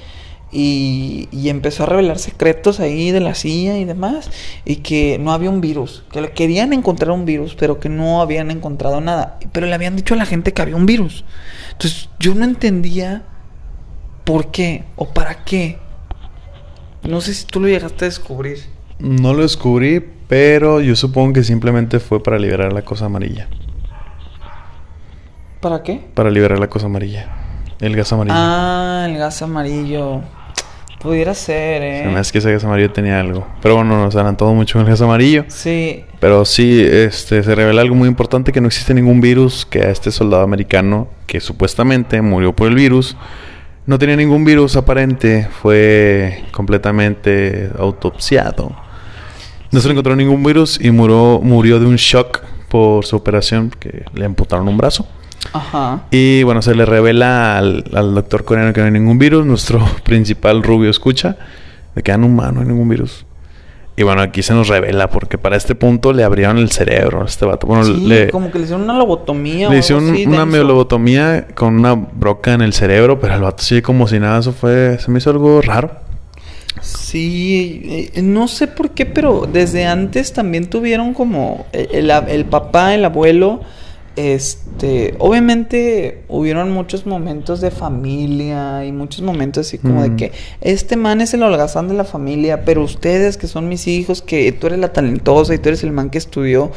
S1: y, y empezó a revelar secretos ahí de la CIA y demás, y que no había un virus, que le querían encontrar un virus, pero que no habían encontrado nada, pero le habían dicho a la gente que había un virus. Entonces yo no entendía por qué o para qué. No sé si tú lo llegaste a descubrir.
S2: No lo descubrí, pero yo supongo que simplemente fue para liberar la cosa amarilla.
S1: ¿Para qué?
S2: Para liberar la cosa amarilla. El gas amarillo.
S1: Ah, el gas amarillo. Pudiera ser, ¿eh?
S2: Me hace que ese gas amarillo tenía algo. Pero bueno, nos adelantamos mucho con el gas amarillo.
S1: Sí,
S2: Pero sí, este, se revela algo muy importante, que no existe ningún virus, que a este soldado americano, que supuestamente murió por el virus, no tenía ningún virus aparente, fue completamente autopsiado. No se le encontró ningún virus y murió, murió de un shock por su operación, que le amputaron un brazo.
S1: Ajá.
S2: Y bueno, se le revela al, al doctor coreano que no hay ningún virus. Nuestro [LAUGHS] principal rubio escucha de que ah, no, hay ningún virus. Y bueno, aquí se nos revela porque para este punto le abrieron el cerebro a este vato. Bueno,
S1: Sí,
S2: le,
S1: como que le hicieron una lobotomía. o
S2: le hicieron
S1: así
S2: una
S1: denso.
S2: lobotomía con una broca en el cerebro, pero el vato sigue como si nada. Eso fue, se me hizo algo raro.
S1: Sí, eh, no sé por qué, pero desde antes también tuvieron como el, el ab- el papá, el abuelo. Este, obviamente hubieron muchos momentos de familia y muchos momentos así como de
S2: Mm.
S1: que este man es el holgazán de la familia, pero ustedes que son mis hijos, que tú eres la talentosa y tú eres el man que estudió,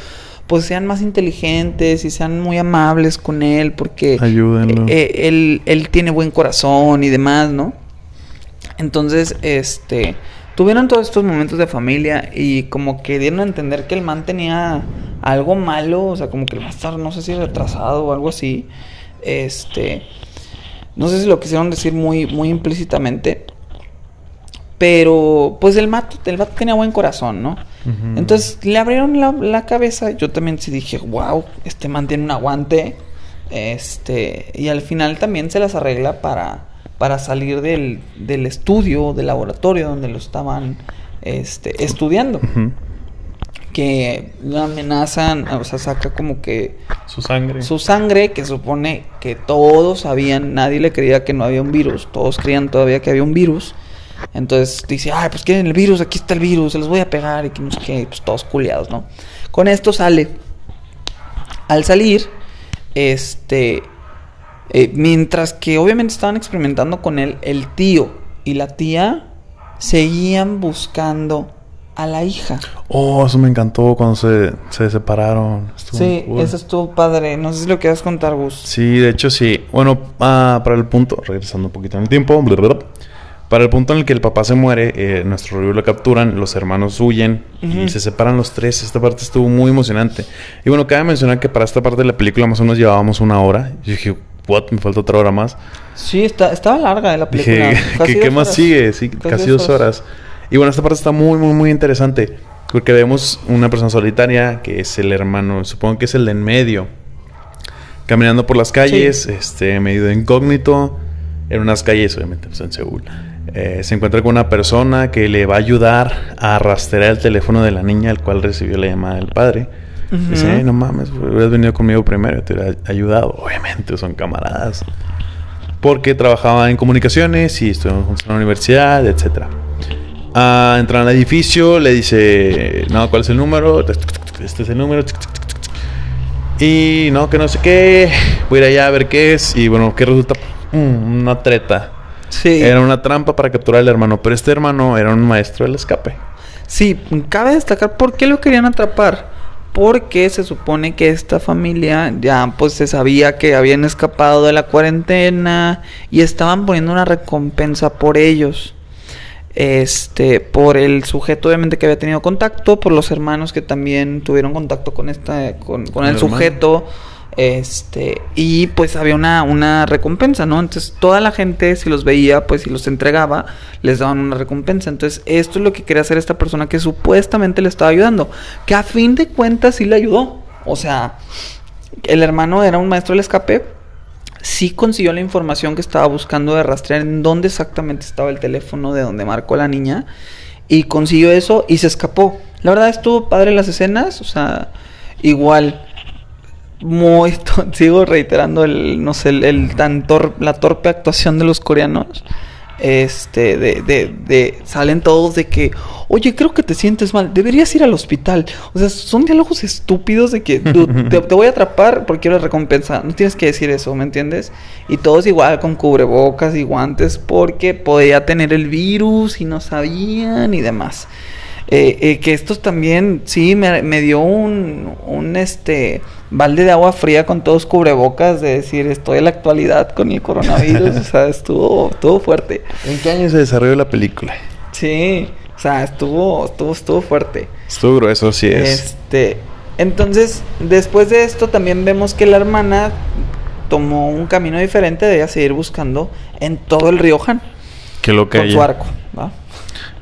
S1: pues sean más inteligentes y sean muy amables con él porque
S2: Ayúdenlo.
S1: eh, él, él tiene buen corazón y demás, ¿no? Entonces, este, tuvieron todos estos momentos de familia y como que dieron a entender que el man tenía algo malo, o sea, como que el man estaba, no sé si retrasado o algo así. Este, no sé si lo quisieron decir muy, muy implícitamente. Pero, pues el mato, el vato tenía buen corazón, ¿no? Entonces le abrieron la, la cabeza. Yo también sí dije, wow, este man tiene un aguante. Este, y al final también se las arregla para, para salir del, del estudio, del laboratorio donde lo estaban este, estudiando.
S2: Ujú.
S1: Que lo amenazan, o sea, saca como que
S2: Su sangre.
S1: su sangre, que supone que todos sabían, nadie le creía que no había un virus, todos creían todavía que había un virus. Entonces dice, ay, pues quieren el virus, aquí está el virus, se los voy a pegar y que no sé qué, pues todos culiados, ¿no? Con esto sale. Al salir, este, eh, mientras que obviamente estaban experimentando con él, el tío y la tía seguían buscando a la hija.
S2: Oh, eso me encantó cuando se, se separaron. Estuvo
S1: Sí,
S2: cool.
S1: eso estuvo padre. No sé si lo quieras contar, Gus.
S2: Sí, de hecho sí. Bueno, ah, para el punto, regresando un poquito en el tiempo, para el punto en el que el papá se muere, eh, nuestro rubio lo capturan, los hermanos huyen y se separan los tres. Esta parte estuvo muy emocionante. Y bueno, cabe mencionar que para esta parte de la película más o menos llevábamos una hora. Yo dije, what, me falta otra hora más.
S1: Sí, está, estaba larga eh, la película.
S2: Dije, [LAUGHS]
S1: Casi
S2: ¿qué, qué más sigue? Sí, casi, dos horas. Y bueno, esta parte está muy, muy, muy interesante. Porque vemos una persona solitaria, que es el hermano, supongo que es el de en medio, caminando por las calles,
S1: Sí.
S2: este, medio de incógnito, en unas calles, obviamente, pues, en Seúl. Eh, se encuentra con una persona que le va a ayudar a rastrear el teléfono de la niña, el cual recibió la llamada del padre. Dice, "Ay, no mames, hubieras venido conmigo primero, te hubiera ayudado. Obviamente, son camaradas. Porque trabajaba en comunicaciones y estuvimos juntos en la universidad, etcétera. Ah, entra al edificio, le dice, no, ¿cuál es el número? Este es el número. Y no, que no sé qué. Voy a ir allá a ver qué es. Y bueno, que resulta Mm, una treta.
S1: Sí.
S2: Era una trampa para capturar al hermano. Pero este hermano era un maestro del escape.
S1: Sí, cabe destacar por qué lo querían atrapar. Porque se supone que esta familia ya pues se sabía que habían escapado de la cuarentena y estaban poniendo una recompensa por ellos. Este, por el sujeto obviamente que había tenido contacto, por los hermanos que también tuvieron contacto con esta, con, con el,
S2: El hermano.
S1: Este, y pues había una, una recompensa, ¿no? Entonces toda la gente, si los veía, pues si los entregaba, les daban una recompensa. Entonces, esto es lo que quería hacer esta persona que supuestamente le estaba ayudando. Que a fin de cuentas sí le ayudó. O sea, el hermano era un maestro del escape. Sí consiguió la información que estaba buscando de rastrear en dónde exactamente estaba el teléfono de donde marcó la niña. Y consiguió eso y se escapó. La verdad estuvo padre las escenas. O sea, igual muy [LAUGHS] sigo reiterando el no sé el, el tan tor- la torpe actuación de los coreanos este de, de, de salen todos de que oye creo que te sientes mal deberías ir al hospital o sea son diálogos estúpidos de que "Dude, [LAUGHS] te, te voy a atrapar porque quiero recompensa no tienes que decir eso me entiendes y todos igual con cubrebocas y guantes porque podía tener el virus y no sabían y demás eh, eh, que estos también, sí, me, me dio un, un este balde de agua fría con todos cubrebocas de decir estoy en la actualidad con el coronavirus, [LAUGHS] o sea, estuvo, estuvo fuerte.
S2: ¿En qué año se desarrolló la película?
S1: Sí, o sea, estuvo, estuvo, estuvo fuerte.
S2: Estuvo grueso, sí es.
S1: Este, entonces, después de esto también vemos que la hermana tomó un camino diferente de ella seguir buscando en todo el río Han
S2: Qué loca
S1: con su arco, ¿va?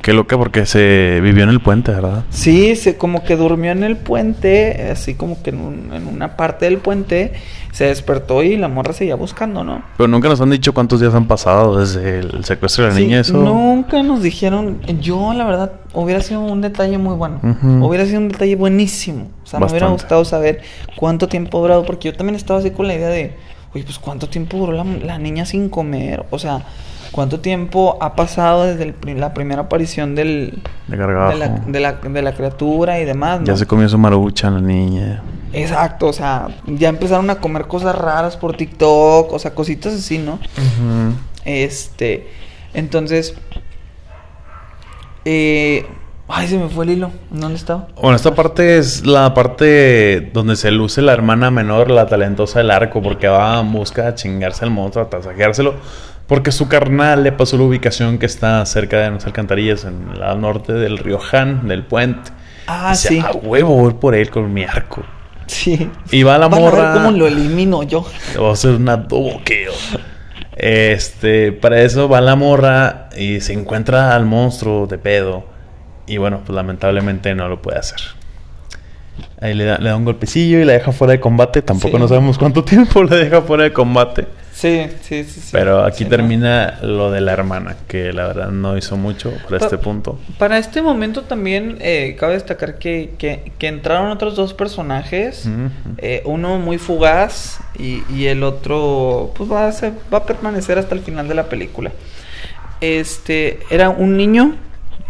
S2: Qué loca porque se vivió en el puente, ¿verdad?
S1: Sí, se como que durmió en el puente, así como que en, un- en una parte del puente, se despertó y la morra seguía buscando, ¿no?
S2: Pero nunca nos han dicho cuántos días han pasado desde el secuestro de la
S1: Sí,
S2: niña, eso.
S1: Nunca nos dijeron, yo la verdad, hubiera sido un detalle muy bueno, hubiera sido un detalle buenísimo, o sea, me hubiera gustado saber cuánto tiempo ha durado, porque yo también estaba así con la idea de, oye, pues cuánto tiempo duró la, la niña sin comer, o sea, cuánto tiempo ha pasado desde el la primera aparición del...
S2: De
S1: la, de, la, de la criatura y demás, ¿no?
S2: Ya se comió su marucha la niña.
S1: Exacto, o sea, ya empezaron a comer cosas raras por TikTok, o sea, cositas así, ¿no? Este, entonces, eh, ay, se me fue el hilo, ¿dónde estaba?
S2: Bueno, esta parte es la parte donde se luce la hermana menor, la talentosa del arco, porque va en busca de chingarse al monstruo, a tasajeárselo. Porque su carnal le pasó la ubicación que está cerca de las alcantarillas, en el norte del río Han, del puente.
S1: Ah,
S2: Dice,
S1: sí,
S2: a huevo, voy por él con mi arco.
S1: sí.
S2: Y va la
S1: Van a ver
S2: morra.
S1: cómo lo elimino yo.
S2: Va a una double kill. Este, para eso va la morra y se encuentra al monstruo de pedo. Y bueno, pues lamentablemente no lo puede hacer. Ahí le da, le da un golpecillo y la deja fuera de combate. Tampoco
S1: Sí.
S2: no sabemos cuánto [LAUGHS] tiempo la deja fuera de combate.
S1: Sí, sí, sí. sí.
S2: Pero aquí
S1: Sí,
S2: termina lo de la hermana, que la verdad no hizo mucho por
S1: Pa-
S2: este punto.
S1: Para este momento también eh, cabe destacar que, que, que entraron otros dos personajes. Eh, uno muy fugaz y, y el otro pues va a, ser- va a permanecer hasta el final de la película. Este era un niño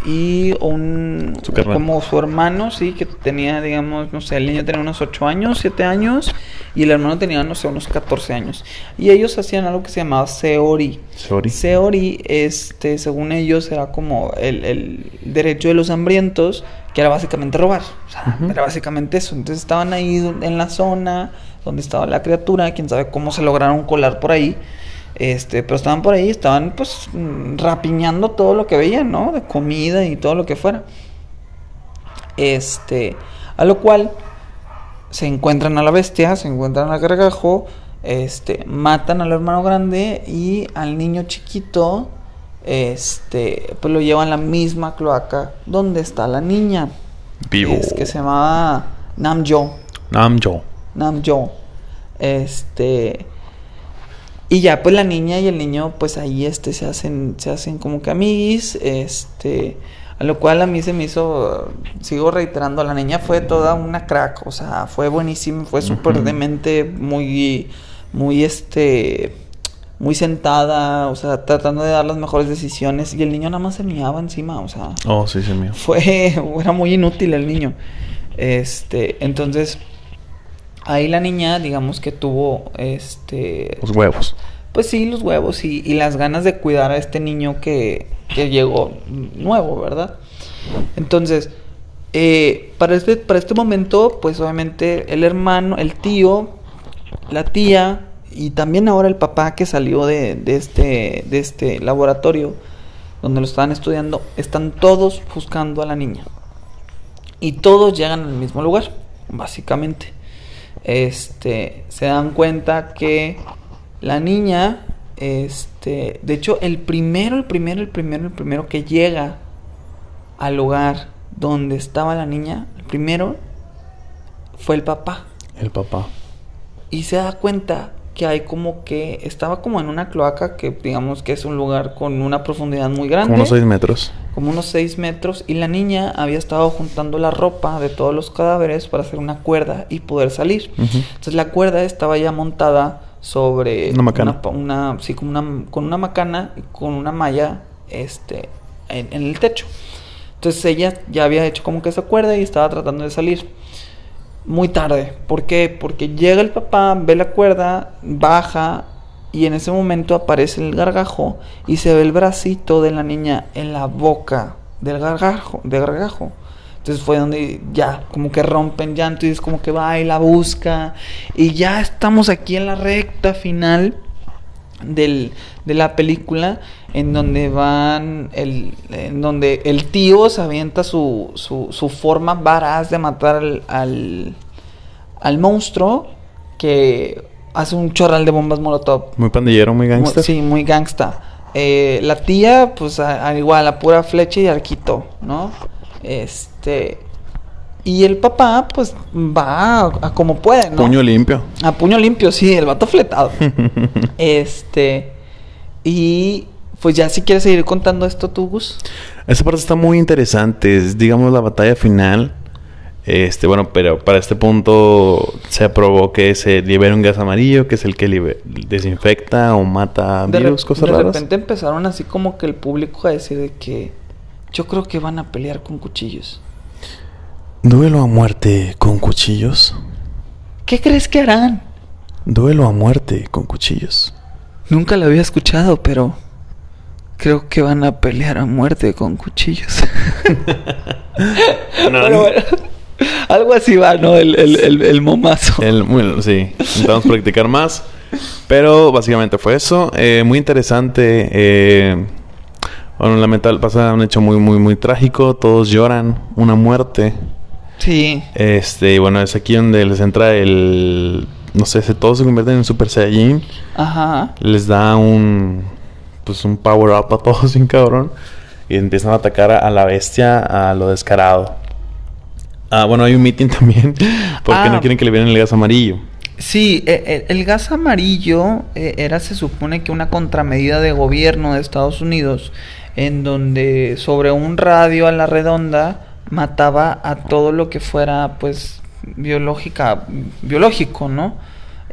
S1: y un
S2: Su
S1: como su hermano, sí, que tenía, digamos, no sé, el niño tenía unos 8 años, 7 años y el hermano tenía, no sé, unos 14 años. Y ellos hacían algo que se llamaba Seori.
S2: Sorry.
S1: Seori, este, según ellos, era como el, el derecho de los hambrientos, que era básicamente robar. O sea,
S2: Ujú.
S1: era básicamente eso. Entonces estaban ahí en la zona donde estaba la criatura, quién sabe cómo se lograron colar por ahí. Este, pero estaban por ahí, estaban pues rapiñando todo lo que veían, ¿no? De comida y todo lo que fuera. Este, a lo cual se encuentran a la bestia, se encuentran al gargajo, este, matan al hermano grande y al niño chiquito, este, pues lo llevan a la misma cloaca donde está la niña.
S2: Vivo.
S1: Es que se llamaba Namjo.
S2: Namjo.
S1: Namjo. Este. Y ya, pues la niña y el niño, pues ahí este se hacen, se hacen como que amiguis. Este. A lo cual a mí se me hizo. Sigo reiterando, la niña fue toda una crack. O sea, fue buenísima, fue súper
S2: Ujú.
S1: demente, muy. Muy este. Muy sentada, o sea, tratando de dar las mejores decisiones. Y el niño nada más se miaba encima, o sea
S2: Oh, sí, sí, mío.
S1: fue [LAUGHS] era muy inútil el niño este entonces ahí la niña, digamos que tuvo este.
S2: Los huevos.
S1: Pues sí, los huevos y, y las ganas de cuidar a este niño que, que llegó nuevo, ¿verdad? Entonces, eh, para, este, para este momento, pues obviamente el hermano, el tío, la tía y también ahora el papá que salió de, de este, de este laboratorio donde lo estaban estudiando, están todos buscando a la niña. Y todos llegan al mismo lugar, básicamente. Este, se dan cuenta que la niña, este, de hecho, el primero, el primero, el primero, el primero que llega al lugar donde estaba la niña, el primero fue el papá.
S2: El papá.
S1: Y se da cuenta que hay como que estaba como en una cloaca que digamos que es un lugar con una profundidad muy grande.
S2: Como unos 6 metros.
S1: Como unos 6 metros. Y la niña había estado juntando la ropa de todos los cadáveres para hacer una cuerda y poder salir.
S2: Ujú.
S1: Entonces la cuerda estaba ya montada sobre
S2: Una macana.
S1: una- sí, como una, con una macana y con una malla este, en, en el techo. Entonces ella ya había hecho como que esa cuerda y estaba tratando de salir. Muy tarde. ¿Por qué? Porque llega el papá, ve la cuerda, baja y en ese momento aparece el gargajo y se ve el bracito de la niña en la boca del gargajo. Del gargajo. Entonces fue donde ya como que rompen llanto y es como que va y la busca. Y ya estamos aquí en la recta final del, de la película en donde van el, en donde el tío se avienta su, su, su forma varaz de matar al, al, al monstruo que hace un chorral de bombas molotov
S2: Muy pandillero, muy
S1: Mu-
S2: gangster.
S1: Sí, muy gangsta. Eh, la tía, pues a- a igual, a pura flecha y arquito, ¿no? Este. Y el papá, pues va a, a como puede, ¿no?
S2: Puño limpio.
S1: A puño limpio, sí, el vato fletado. [LAUGHS] este. Y pues ya si quieres seguir contando esto tú, Gus.
S2: Esa parte está muy interesante. Es, digamos, la batalla final. Este, bueno, pero para este punto se aprobó que se libere un gas amarillo, que es el que desinfecta o mata
S1: De,
S2: virus, cosas
S1: de
S2: raras.
S1: repente empezaron así como que el público a decir de que yo creo que van a pelear con cuchillos.
S2: Duelo a muerte con cuchillos.
S1: ¿Qué crees que harán?
S2: Duelo a muerte con cuchillos.
S1: Nunca lo había escuchado, pero creo que van a pelear a muerte con cuchillos. [LAUGHS]
S2: No,
S1: Pero bueno, [LAUGHS] algo así va, ¿no? El, el, el, el momazo.
S2: El- bueno, sí, intentamos practicar más. Pero básicamente fue eso. Eh, muy interesante. eh, bueno, lamentable, pasa un hecho muy, muy, muy trágico. Todos lloran. Una muerte.
S1: Sí.
S2: Este, bueno, es aquí donde les entra el. No sé, se, todos se convierten en Super Saiyajin.
S1: Ajá.
S2: Les da un. Pues un power up a todos, [LAUGHS] bien cabrón. Y empiezan a atacar a, a la bestia a lo descarado. Ah, bueno, hay un meeting [LAUGHS] también. Porque
S1: Ah.
S2: no quieren que le vieran el gas amarillo.
S1: Sí, e- e- el, gas amarillo eh, era, se supone que una contramedida de gobierno de Estados Unidos, en donde sobre un radio a la redonda mataba a todo lo que fuera, pues, biológica, biológico, ¿no?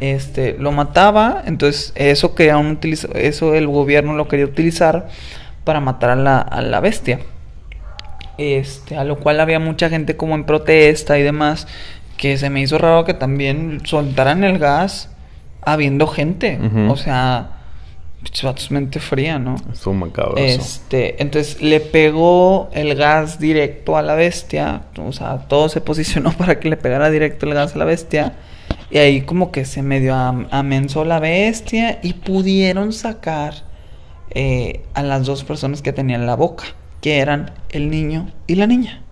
S1: Este, lo mataba, entonces eso querían utiliza- eso el gobierno lo quería utilizar para matar a la, a la bestia. Este, a lo cual había mucha gente como en protesta y demás, que se me hizo raro que también soltaran el gas habiendo gente. O sea, pinches vatos, mente fría, ¿no?
S2: Estuvo macabroso.
S1: Este, entonces le pegó el gas directo a la bestia, o sea, todo se posicionó [LAUGHS] para que le pegara directo el gas a la bestia. Y ahí como que se medio am- amensó la bestia y pudieron sacar eh, a las dos personas que tenían la boca, que eran el niño y la niña.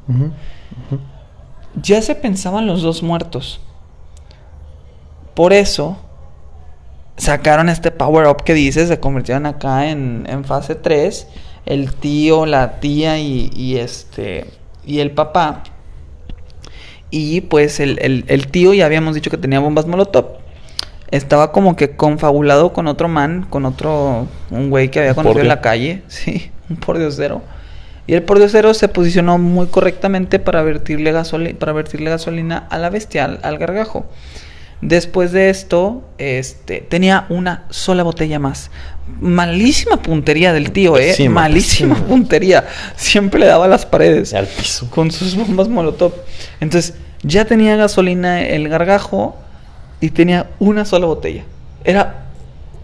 S1: Ya se pensaban los dos muertos. Por eso sacaron este power up que dices, se convirtieron acá en, en fase 3. El tío, la tía y, y este y el papá. Y pues el, el- el tío ya habíamos dicho que tenía bombas molotov. Estaba como que confabulado con otro man, con otro, un güey que había conocido en la calle, [LAUGHS] sí, un pordiosero. Y el pordiosero se posicionó muy correctamente para vertirle, gasoli- para vertirle gasolina a la bestia, al, al gargajo. Después de esto, este, tenía una sola botella más. Malísima puntería del tío, eh. Malísima [LAUGHS] puntería. Siempre le daba a las paredes
S2: al piso.
S1: con sus bombas molotov. Entonces, ya tenía gasolina el gargajo y tenía una sola botella. Era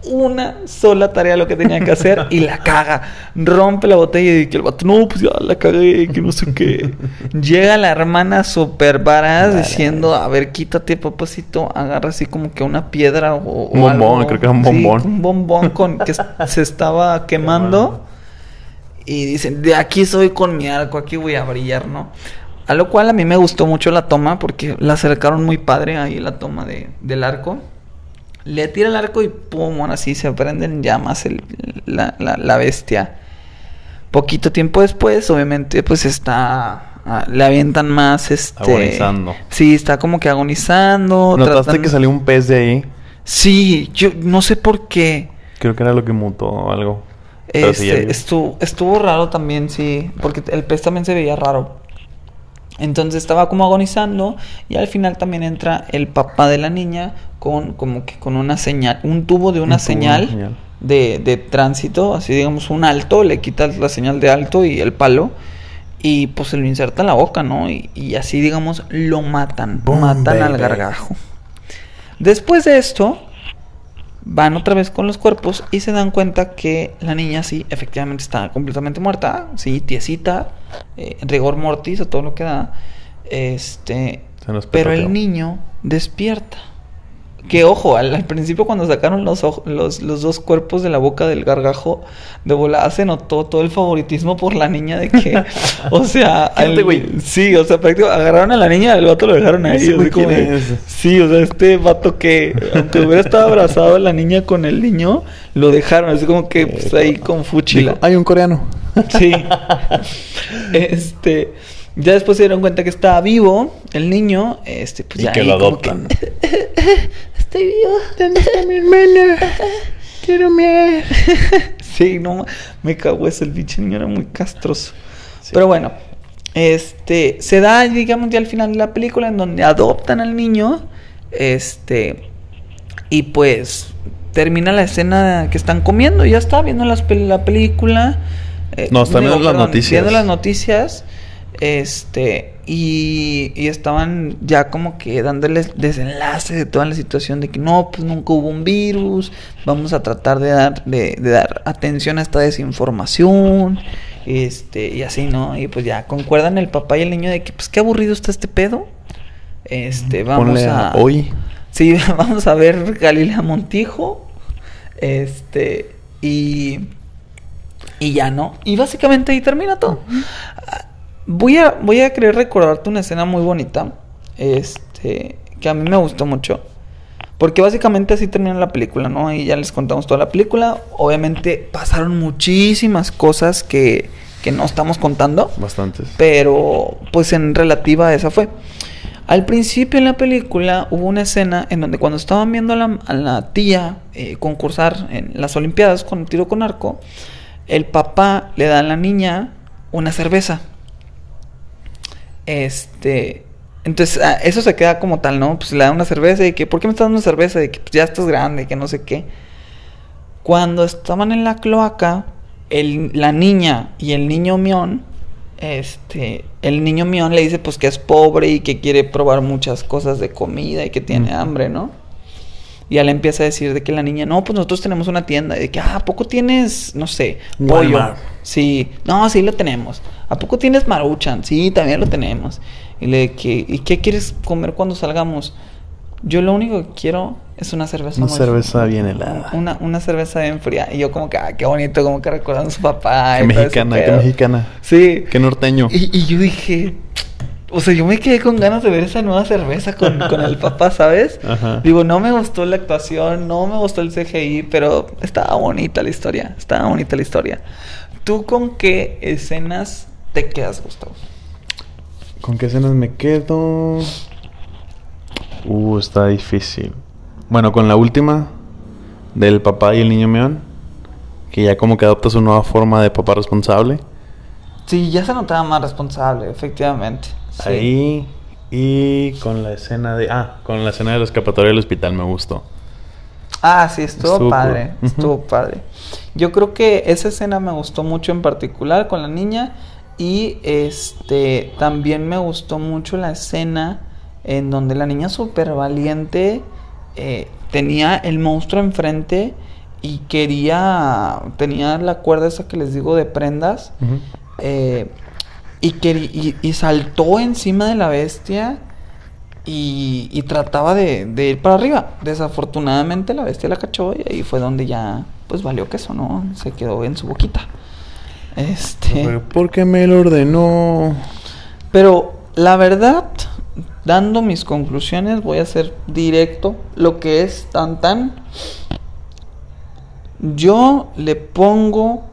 S1: una sola tarea lo que tenía que hacer y la caga. Rompe la botella y que el vato, no, pues ya la cagué, que no sé qué. Llega la hermana super varaz diciendo, a ver, quítate, papacito. Agarra así como que una piedra o,
S2: Un bombón, creo que era un bombón.
S1: un bombón con que [LAUGHS] se estaba quemando. Y dicen, de aquí soy con mi arco, aquí voy a brillar, ¿no? A lo cual a mí me gustó mucho la toma porque la acercaron muy padre ahí la toma de, del arco. Le tira el arco y pum, bueno, así se prende en llamas el, la, la, la bestia. Poquito tiempo después, obviamente, pues está. ah, le avientan más este.
S2: Agonizando.
S1: Sí, está como que agonizando.
S2: ¿Notaste
S1: tratan-
S2: que salió un pez de ahí?
S1: Sí, yo no sé por qué.
S2: Creo que era lo que mutó o algo. Sí, ya
S1: Este, estuvo, estuvo raro también, sí, porque el pez también se veía raro. Entonces estaba como agonizando y al final también entra el papá de la niña con como que con una señal, un tubo de una
S2: tubo,
S1: señal. De, de tránsito, así digamos un alto, le quitas la señal de alto y el palo y pues se lo inserta en la boca, ¿no? Y, y así digamos lo matan,
S2: Boom,
S1: matan al gargajo. Después de esto, van otra vez con los cuerpos y se dan cuenta que la niña sí, efectivamente está completamente muerta, sí, tiesita, eh, rigor mortis o todo lo que da. Este, pero el niño despierta. Que ojo, al, al principio cuando sacaron los, los, los dos cuerpos de la boca del gargajo, de volada se notó todo el favoritismo por la niña de que, o [LAUGHS] sea, al-
S2: güey.
S1: sí, o sea, prácticamente agarraron a la niña y al vato lo dejaron ahí. Sí, o sea, este vato que, aunque hubiera estado abrazado a la niña con el niño, lo dejaron así como que pues, ahí con fuchila.
S2: Hay un coreano.
S1: Sí. [LAUGHS] este. Ya después se dieron cuenta que estaba vivo el niño. Este, pues
S2: Y
S1: ya
S2: que
S1: ahí
S2: lo
S1: como que,
S2: adoptan.
S1: Estoy vivo.
S2: ¿Dónde está mi hermana? Quiero miel. [LAUGHS]
S1: Sí, no, me cagó ese el pinche niño, era muy castroso.
S2: Sí.
S1: Pero bueno, este, se da, digamos, ya al final de la película en donde adoptan al niño, este, y pues termina la escena que están comiendo, ya está viendo las la película. eh,
S2: No, están viendo las noticias.
S1: Viendo las noticias, este, y, y estaban ya como que dándoles desenlace de toda la situación de que no, pues nunca hubo un virus, vamos a tratar de dar, de, de dar atención a esta desinformación, este, y así, ¿no? Y pues ya concuerdan el papá y el niño de que, pues qué aburrido está este pedo. Este, vamos
S2: Ponle
S1: a.
S2: hoy.
S1: Sí, [LAUGHS] vamos a ver Galilea Montijo. Este, y. Y ya no. Y básicamente ahí termina todo. Voy a, voy a querer recordarte una escena muy bonita. Este, que a mí me gustó mucho. Porque básicamente así termina la película, ¿no? Y ya les contamos toda la película. Obviamente pasaron muchísimas cosas que, que no estamos contando.
S2: Bastantes.
S1: Pero, pues en relativa a esa fue. Al principio en la película hubo una escena en donde cuando estaban viendo a la, a la tía eh, concursar en las Olimpiadas con tiro con arco, el papá le da a la niña una cerveza. Este. Entonces, ah, eso se queda como tal, ¿no? Pues le da una cerveza y que, ¿por qué me estás dando una cerveza? Y que pues, ya estás grande, que no sé qué. Cuando estaban en la cloaca, el, la niña y el niño mión, este, el niño mión le dice pues que es pobre y que quiere probar muchas cosas de comida y que tiene hambre, ¿no? Y ya le empieza a decir de que la niña, no, pues nosotros tenemos una tienda. Y de que, ah, ¿a poco tienes, no sé, pollo?
S2: Walmart.
S1: Sí, no, sí lo tenemos. ¿A poco tienes maruchan? Sí, también lo tenemos. Y le que, ¿y qué quieres comer cuando salgamos? Yo lo único que quiero es una cerveza.
S2: Una
S1: muy
S2: cerveza bien helada.
S1: Una, una cerveza bien fría. Y yo como que, ah, qué bonito, como que recordando a su papá.
S2: Qué
S1: y
S2: mexicana, qué mexicana.
S1: Sí.
S2: Qué norteño.
S1: Y, y yo dije, o sea, yo me quedé con ganas de ver esa nueva cerveza con, con el papá, ¿sabes? [LAUGHS]
S2: Ajá.
S1: Digo, no me gustó la actuación, no me gustó el CGI, pero estaba bonita la historia, estaba bonita la historia. ¿Tú con qué escenas te quedas, Gustavo?
S2: ¿Con qué escenas me quedo? Uh, está difícil. Bueno, con la última del papá y el niño meón, que ya como que adopta su nueva forma de papá responsable.
S1: Sí, ya se notaba más responsable, efectivamente. Sí.
S2: Ahí y con la escena de ah, con la escena de la escapatoria del hospital me gustó.
S1: Ah, sí, estuvo,
S2: Estuvo
S1: padre,
S2: cool.
S1: estuvo padre. Yo creo que esa escena me gustó mucho en particular con la niña y este también me gustó mucho la escena en donde la niña súper valiente eh, tenía el monstruo enfrente y quería, tenía la cuerda esa que les digo de prendas, eh, y, queri- y, y saltó encima de la bestia y, y trataba de, de ir para arriba. Desafortunadamente la bestia la cachó y ahí fue donde ya, pues valió queso, ¿no? Se quedó en su boquita. Este...
S2: Pero, ¿Por qué me lo ordenó?
S1: Pero la verdad, dando mis conclusiones, voy a ser directo. Lo que es tan tan. Yo le pongo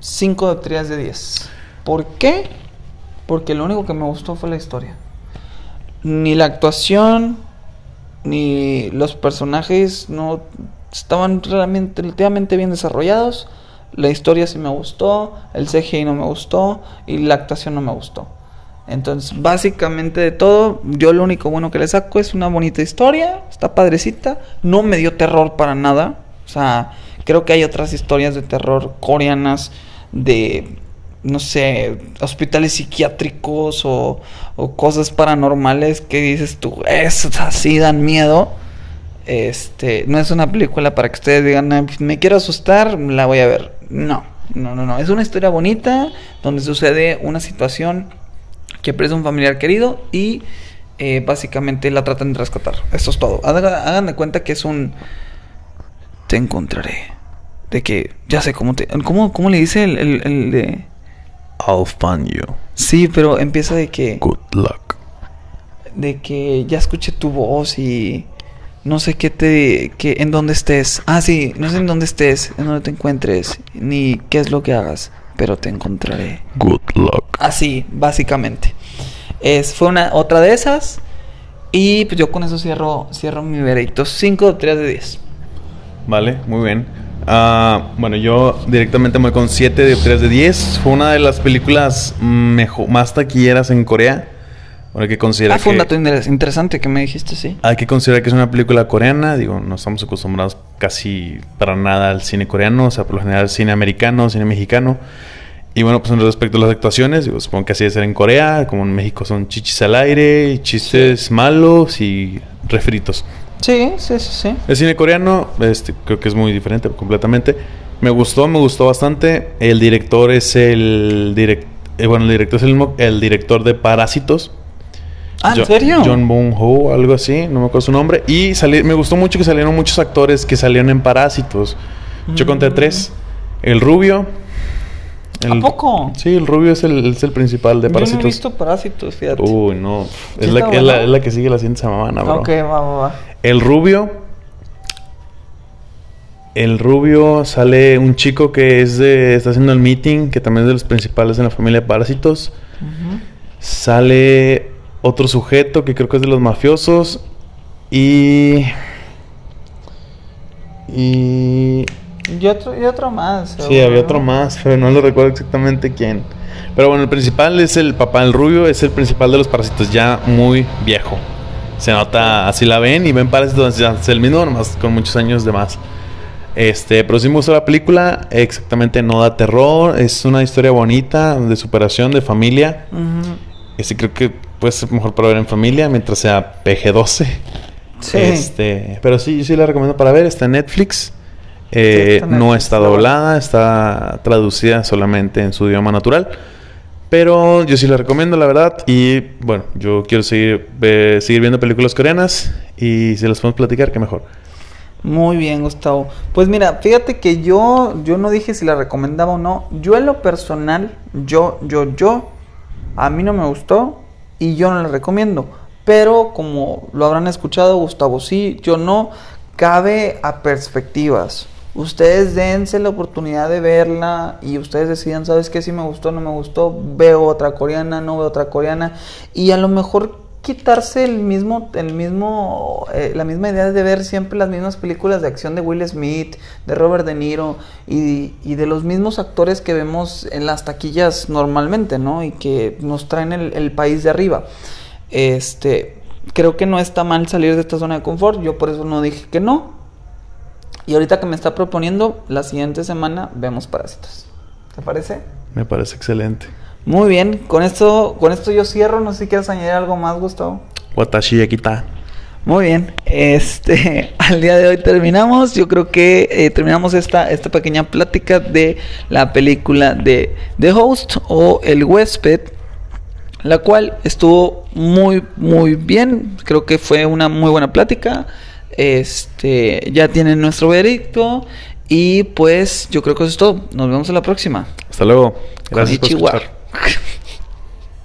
S1: 5 de 3 de 10. ¿Por qué? Porque lo único que me gustó fue la historia. Ni la actuación, ni los personajes no estaban realmente, relativamente bien desarrollados. La historia sí me gustó, el CGI no me gustó y la actuación no me gustó. Entonces, básicamente de todo, yo lo único bueno que le saco es una bonita historia, está padrecita, no me dio terror para nada. O sea, creo que hay otras historias de terror coreanas de, no sé, hospitales psiquiátricos o, o cosas paranormales que dices tú, esas así dan miedo. Este, no es una película para que ustedes digan, "Ah, me quiero asustar, la voy a ver. No, no, no, no. Es una historia bonita donde sucede una situación que pierde un familiar querido y eh, básicamente la tratan de rescatar. Eso es todo. Haga- Hagan de cuenta que es un te encontraré. De que ya sé cómo te. ¿Cómo, cómo le dice el, el- el de.?
S2: I'll find you.
S1: Sí, pero empieza de que.
S2: Good luck.
S1: De que ya escuché tu voz y. No sé qué te. Que, en dónde estés. Ah, sí, no sé en dónde estés, en dónde te encuentres, ni qué es lo que hagas, pero te encontraré.
S2: Good luck.
S1: Así, básicamente. Es, fue una otra de esas. Y pues yo con eso cierro, cierro mi veredicto. 5 de 3 de 10.
S2: Vale, muy bien. Ah, bueno, yo directamente me voy con 7 de 3 de 10. Fue una de las películas mejor, más taquilleras en Corea. Bueno, hay que considerar
S1: Ah, fue un
S2: que-
S1: dato inter- interesante que me dijiste, sí.
S2: Hay que considerar que es una película coreana, digo, no estamos acostumbrados casi para nada al cine coreano, o sea, por lo general cine americano, cine mexicano. Y bueno, pues en respecto a las actuaciones, digo, supongo que así debe ser en Corea, como en México son chichis al aire, chistes malos y refritos.
S1: Sí, sí, sí, sí.
S2: El cine coreano, este, creo que es muy diferente completamente. Me gustó, me gustó bastante. El director es el direct, eh, bueno, el director es el, mismo- el director de Parásitos.
S1: Ah, ¿en
S2: Jo-
S1: serio?
S2: John Bong Ho, algo así, no me acuerdo su nombre. Y sali- me gustó mucho que salieron muchos actores que salieron en Parásitos. Yo conté
S1: Mm.
S2: tres. El rubio.
S1: ¿A poco?
S2: Sí, el rubio es el, es el principal de
S1: Yo
S2: Parásitos.
S1: no he visto Parásitos, fíjate.
S2: Uy, no.
S1: ¿Sí
S2: Es la, es, la, es la que sigue la siguiente semana, bro.
S1: ok, va, va, va.
S2: El rubio. El rubio sale un chico que es de. está haciendo el meeting, que también es de los principales en la familia de Parásitos. Sale otro sujeto que creo que es de los mafiosos. Y. Y.
S1: Y otro, y otro más.
S2: Sí, había otro más, pero no lo recuerdo exactamente quién. Pero bueno, el principal es el papá del rubio, es el principal de los parásitos, ya muy viejo. Se nota, así la ven y ven parásitos, es el mismo, nomás con muchos años de más. Este, pero sí me gustó la película, exactamente no da terror, es una historia bonita, de superación, de familia.
S1: Ujú.
S2: Este creo que puede ser mejor para ver en familia, mientras sea PG-12.
S1: Sí.
S2: Este, pero sí, yo sí la recomiendo para ver, está en Netflix. Eh,
S1: está en
S2: no
S1: Netflix,
S2: está doblada, está traducida solamente en su idioma natural. Pero yo sí la recomiendo, la verdad. Y bueno, yo quiero seguir, ve- seguir viendo películas coreanas. Y si las podemos platicar, qué mejor.
S1: Muy bien, Gustavo. Pues mira, fíjate que yo, yo no dije si la recomendaba o no. Yo en lo personal, yo, yo, yo, a mí no me gustó y yo no la recomiendo. Pero como lo habrán escuchado, Gustavo sí, yo no. Cabe a perspectivas. Ustedes dense la oportunidad de verla y ustedes decidan, ¿sabes qué? Si me gustó, no me gustó, veo otra coreana, no veo otra coreana. Y a lo mejor quitarse el mismo, el mismo, eh, la misma idea de ver siempre las mismas películas de acción de Will Smith, de Robert De Niro y, de los mismos actores que vemos en las taquillas normalmente, ¿no? Y que nos traen el, el país de arriba. Este, creo que no está mal salir de esta zona de confort. Yo por eso no dije que no. Y ahorita que me está proponiendo, la siguiente semana vemos Parásitos. ¿Te parece?
S2: Me parece excelente.
S1: Muy bien, con esto, con esto yo cierro. No sé si quieres añadir algo más, Gustavo.
S2: Watashi Yakita.
S1: Muy bien, este, [LAUGHS] al día de hoy terminamos. Yo creo que eh, terminamos esta, esta pequeña plática de la película de The Host o El Huésped, la cual estuvo muy, muy bien. Creo que fue una muy buena plática. Este, ya tienen nuestro veredicto. Y pues yo creo que eso es todo. Nos vemos en la próxima.
S2: Hasta luego. Gracias por escuchar. [LAUGHS]